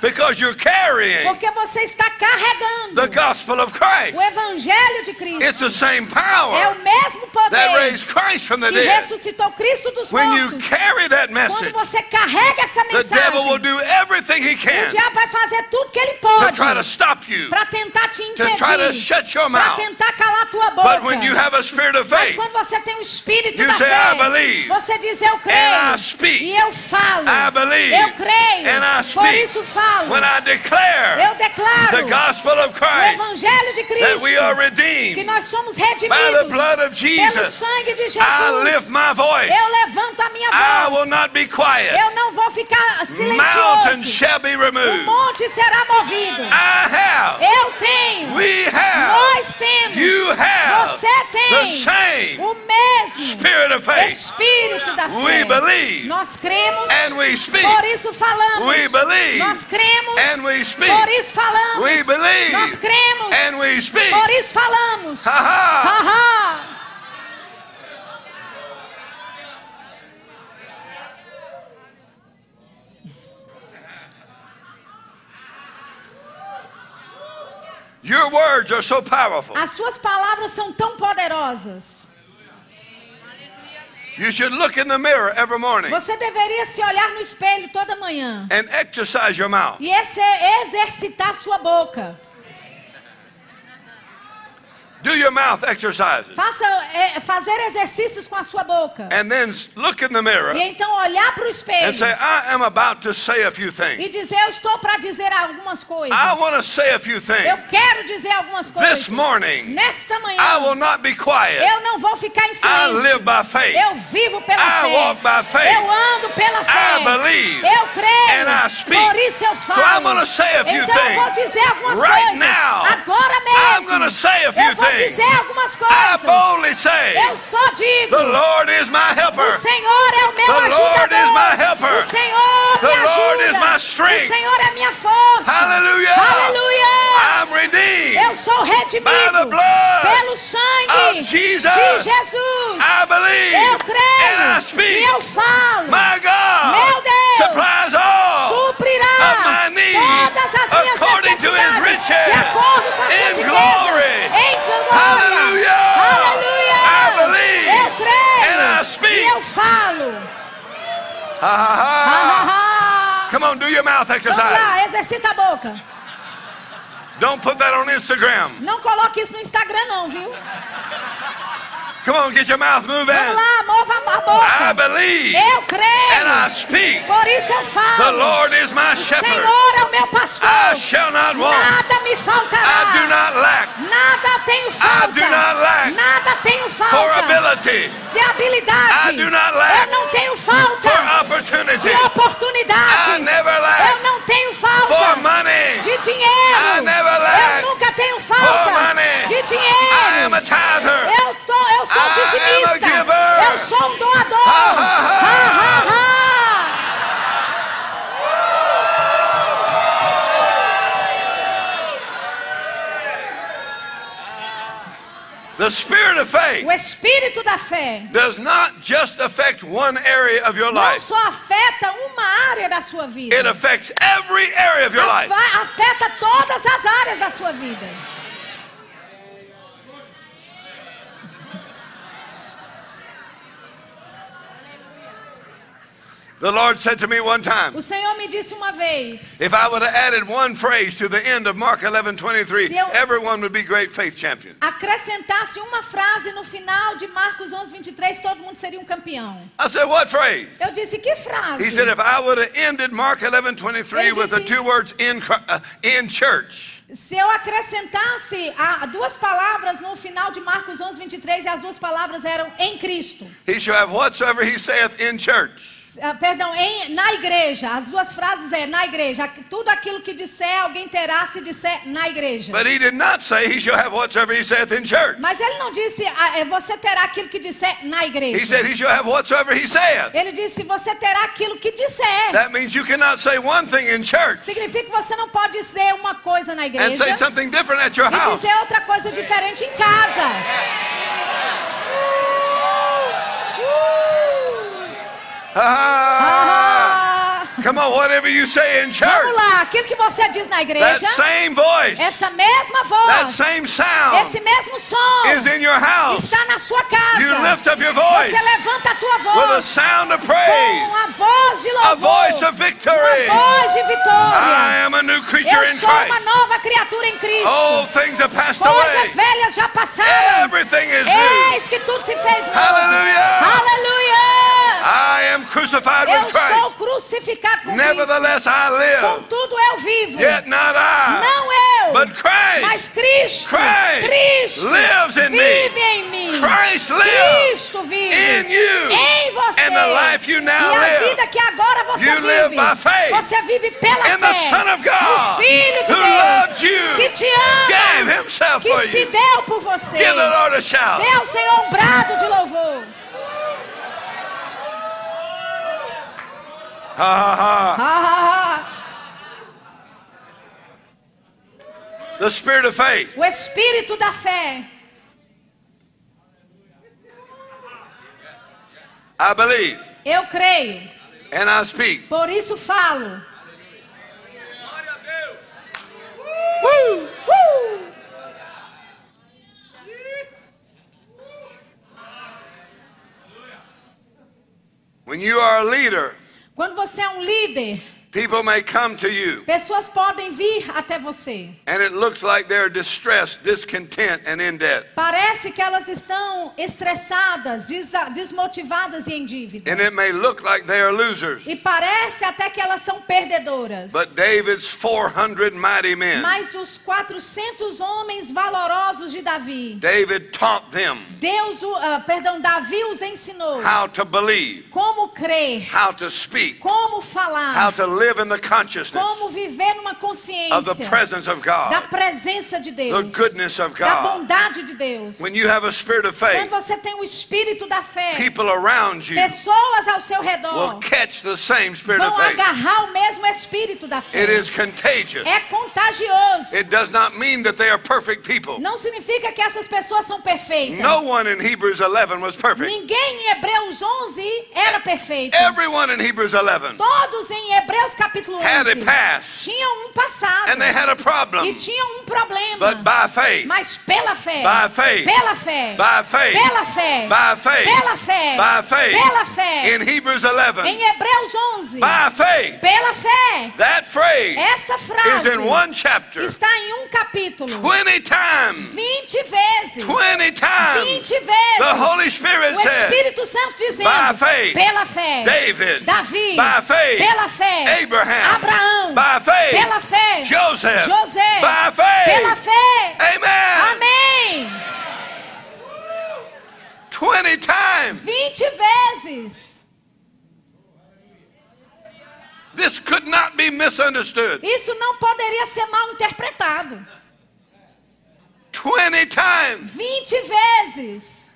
Because you're carrying Porque você está carregando the gospel of Christ. o evangelho de It's Cristo. the same É power o mesmo that poder raised Christ from the que dead. ressuscitou Cristo dos When you mortos. carry that Quando message, você carrega essa the devil will mensagem, do everything he o can diabo vai fazer tudo que ele pode try to stop you, para tentar te to try to impedir, shut your para mouth. tentar calar a tua But when you boca. have a spirit of Mas faith, quando você tem o espírito You da say, fé, "I believe." você diz eu And I creio speak. e eu falo. I believe. Eu creio. And I Por speak. isso falo. When I declare Eu declaro the gospel of o Christ, evangelho de that we are Cristo que redeemed nós somos by the redimidos blood of pelo Jesus, sangue de I lift Jesus. my voice. Eu levanto a minha I will voz. not be quiet. Eu não vou ficar Mountains silencioso. shall be O removed. monte será movido. I have, Eu tenho. we have, Nós temos. you have Você the tem. same O mesmo spirit of faith. Espírito da We fé. believe Nós cremos. and we speak. Por isso falamos. We believe Nós cremos. And we speak. Por isso falamos. We believe Nós cremos. and we speak. Por isso falamos. Ha. Ha, ha. Your words are so powerful. As suas palavras são tão poderosas. You should look in the mirror every morning Você deveria se olhar no espelho toda manhã and exercise your mouth. e esse- exercitar sua boca. Do your mouth exercises. Faça é, fazer exercícios com a sua boca. And then look in the mirror E então olhar para o and espelho say, I am about to say a few things. e dizer: Eu estou para dizer algumas coisas. I want to say a few Eu things. quero dizer algumas coisas. This morning, Nesta manhã, I will not be quiet. eu não vou ficar em I silêncio. live by faith. Eu vivo pela I fé. walk by faith. Eu ando pela fé. I believe. Eu creio. And I speak. Por isso eu falo. So I'm say a few então eu vou dizer algumas Right coisas. now, Agora I'm mesmo. gonna say a few eu vou dizer algumas coisas. Eu só digo. The Lord is my helper. O Senhor é o meu The Lord ajudador. is my helper. O Senhor The me Lord ajuda. is my strength. O Senhor é minha força. Hallelujah. Aleluia. I'm redeemed. Eu sou redimido By the blood pelo sangue Jesus. de Jesus. I believe. Eu creio e eu falo. My God Meu Deus supplies all suprirá of my needs todas as minhas according to his necessidades riches de acordo com as suas riquezas glory. em glória. Aleluia. I believe. Eu creio e eu falo. Ha, ha, Ha. Come on, do your mouth Vamos exercise. lá, exercita a boca. Don't put that on Instagram. Não coloque isso no Instagram não, viu? Come on, get your mouth moving. Vamos lá, mova a I boca. believe. Eu And I creio. speak. Por isso eu The falo. Lord is my shepherd. Senhor é o meu pastor. I shall not want. Nada me I do faltará. not lack Nada tenho falta. do not lack Nada tenho for falta. ability, De habilidade. I do not lack Eu não tenho for falta. opportunity, De oportunidades. I never lack Eu não tenho for falta. money. De dinheiro. I never lack Eu nunca tenho for falta. money. De I am dinheiro. a tither. Eu sou I am a dizimista. Eu sou um doador. Ha, ha, ha. The spirit of faith O espírito da fé does not just affect one area of your não life. só afeta uma área da sua vida. It affects every area of your life. Afeta todas as áreas da sua vida. The Lord said to me one time, O Senhor me disse uma vez: if I would have added one phrase to the end of Mark 11:23, Se eu- everyone would be great faith champions. acrescentasse uma frase no final de Marcos 11, 23, todo mundo seria um campeão. I said, what phrase? Eu disse: Que frase? He said, if I would have ended Mark 11:23 Ele with the two words in uh, in church, Se eu acrescentasse a, duas palavras no final de Marcos 11, 23 e as duas palavras eram em Cristo. he shall have whatsoever he saith in church. Ah, perdão, em, na igreja. As duas frases é na igreja. Tudo aquilo que disser, alguém terá se disser na igreja. But he did not say he shall have whatsoever he saith in church. Mas ele não disse, ah, é, você terá aquilo que disser na igreja. He said he shall have whatsoever he saith. Ele disse, você terá aquilo que disser. That means you cannot say one thing in church Significa que você não pode dizer uma coisa na and igreja say something different at your e house. dizer outra coisa diferente em casa. Ah, Ah, come on, whatever you say in vamos church, lá, aquilo que você diz na that igreja, same voice, essa mesma that voz, same sound esse mesmo som is in your house. está na sua casa. You lift up your voice Você levanta a tua with a voz sound of com praise, a voz de a louvor, voice of victory. uma voz de vitória. I am a new creature Eu in sou uma Christ. nova criatura em Cristo. All things have passed Coisas away. velhas já passaram. Everything is new. Eis que tudo se fez novo. Hallelujah. Aleluia. I am crucified Eu with sou Christ. crucificado com Cristo. Nevertheless, I live. Contudo, eu vivo. Yet not I, Não eu, but Christ. mas Cristo. Christ Cristo lives in me. vive em mim. Christ Cristo vive in you. em você. And the life you now e a live, vida que agora você you live vive, by faith você vive pela in fé the Son of God, no Filho de Deus you, que te ama, gave himself que for se you. deu por você. Give the Lord a shout. Dê ao Senhor um brado de louvor. Ha ha ha. The spirit of faith. O espírito da fé. I believe Eu creio, and I speak. por isso falo. Woo! Uh! When you are a leader, Quando você é um líder, People may come to you Pessoas podem vir até você. and it looks like they're distressed, discontent, and in debt. Parece que elas estão estressadas, desmotivadas e em dívida. And it may look like they are losers. E parece até que elas são perdedoras. But David's 400 mighty men, Mas os 400 homens valorosos de Davi, David taught them Deus, ah, perdão, Davi os ensinou how to believe, como crer, how to speak, como how falar, to live in the consciousness como viver numa of the consciência presence of da God, presença de the Deus, goodness of da God. bondade de Deus. When you have a spirit of Quando faith, você tem o espírito da fé, people around you pessoas ao seu will redor catch the same spirit vão of faith. agarrar o mesmo espírito da fé. It is contagious. É contagioso. It does not mean that they are perfect people. Não significa que essas pessoas são perfeitas. No one in Hebrews 11 was perfect. Ninguém em Hebreus 11 era perfeito. Everyone in Hebrews 11 Todos em Hebreus capítulo 11 had a past. Tinham um passado. And they had a e problem. tinham um problema. But by faith, Mas pela fé, by faith, pela fé, by faith, pela fé, by faith, pela fé, by faith, pela fé, in Hebrews 11, em Hebreus 11, by faith, pela fé, that phrase esta is frase in one chapter. está em um capítulo. 20 times. 20 vezes. 20 times. 20 vezes. The Holy Spirit o Espírito Santo dizendo, By faith, pela fé, David, Davi, by faith, pela fé, Abraham, Abraão, by faith, pela fé, Joseph, José, by faith, pela fé. Amen. Amém. 20 times. 20 vezes. This could not be misunderstood. Isso não poderia ser mal interpretado. 20 times. 20 vezes.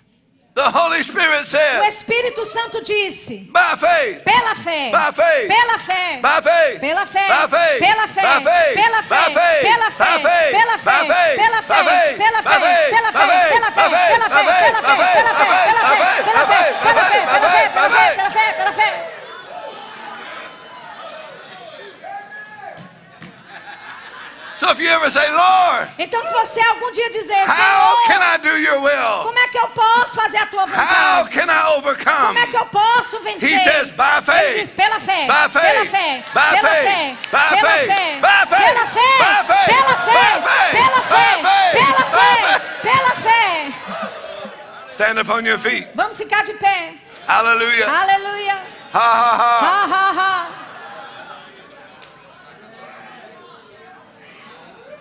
The Holy Spirit O said, Espírito Santo disse, faith, pela fé, faith, pela fé, faith, Pela fé, pela fé, pela fé, pela fé, pela fé, by faith, pela fé, pela fé, pela fé, pela fé, pela fé, pela fé, pela fé, pela fé, pela fé, pela fé, pela fé, pela fé, pela fé, pela fé. So if you ever say, Lord, Então se você algum dia dizer, how can Senhor, I do your will? como é que eu posso fazer a tua How vontade? can I overcome? Como é que eu posso vencer? He says, by Ele diz, faith, pela fé, by faith, pela fé, by pela faith, fé, by pela faith, fé, by faith, pela fé, by faith, pela fé, by faith, pela by fé, faith, pela by fé, faith. pela fé. Stand upon your feet. Vamos ficar de pé. Hallelujah. Aleluia. Ha ha ha. Ha, ha, ha.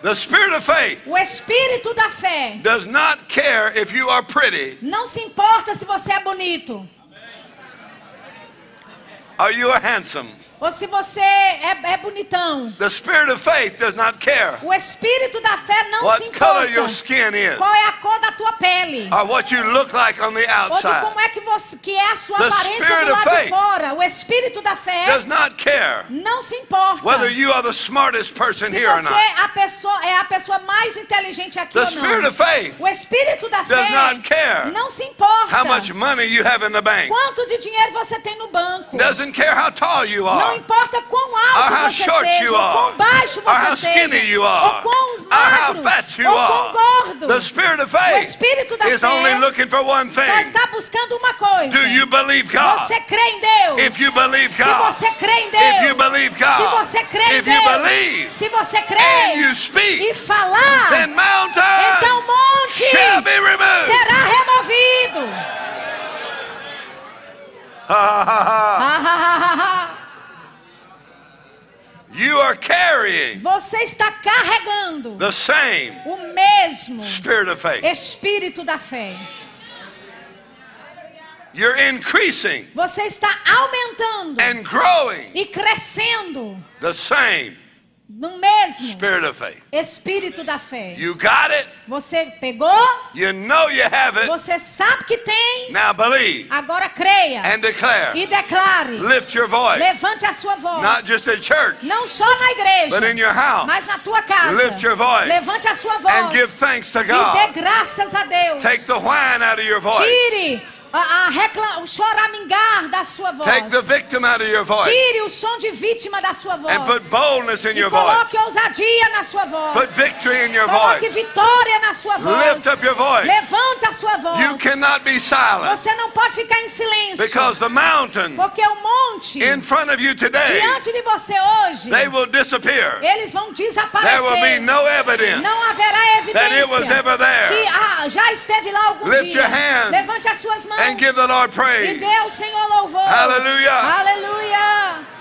The spirit of faith O espírito da fé. does not care if you are pretty. Não se importa se você é bonito. Or you are handsome. Ou se você é, é bonitão. The spirit of faith does not care O espírito da fé não se what color your importa skin is qual é a cor da tua pele. or what you look like on the Ou de outside. como é que, você, que é a sua The aparência spirit do of lado de faith fora. O espírito da fé Does not care não se importa whether you are the smartest person se here or você not. a pessoa, é a pessoa mais inteligente aqui The ou spirit não. of faith O espírito da does fé not care não se importa how much money you have in the bank. quanto de dinheiro você tem no banco. Doesn't care how tall you Não não importa quão alto você seja, ou quão baixo você seja, ou quão magro, ou quão gordo, o Espírito da fé só está buscando uma coisa. Você crê em Deus? Se você crê em Deus, se você crê em Deus, se você crê e falar, então o monte será removido. Ha ha ha. Ha ha ha ha ha. You are carrying Você está carregando the same o mesmo spirit of faith. espírito da fé. You're increasing Você está aumentando and growing e crescendo the same no mesmo spirit of faith. espírito da fé. You got it. Você pegou? You know you have it. Você sabe que tem? Now believe Agora creia and declare. e declare. Lift your voice. Levante a sua voz. Not just at church, Não só na igreja, but in your house. mas na tua casa. Lift your voice. Levante a sua voz. And give thanks to E dê God. graças a Deus. Take the out of your voice. Tire a, a o choramingar da sua voz. Take the victim out of your voice. Tire o som de vítima da sua voz. And put boldness in your coloque voice. ousadia na sua voz. Put victory in your coloque voice. vitória na sua voz. Lift up your voice. Levanta a sua voz. You cannot be silent. Você não pode ficar em silêncio. Because the mountain Porque o monte in front of you today, diante de você hoje they will disappear. eles vão desaparecer. There will be no evidence não haverá evidência that it was ever there. que ah, já esteve lá algum Lift dia. Your Levante as suas mãos. and give the Lord praise. E dê ao Senhor louvor. Hallelujah. Hallelujah.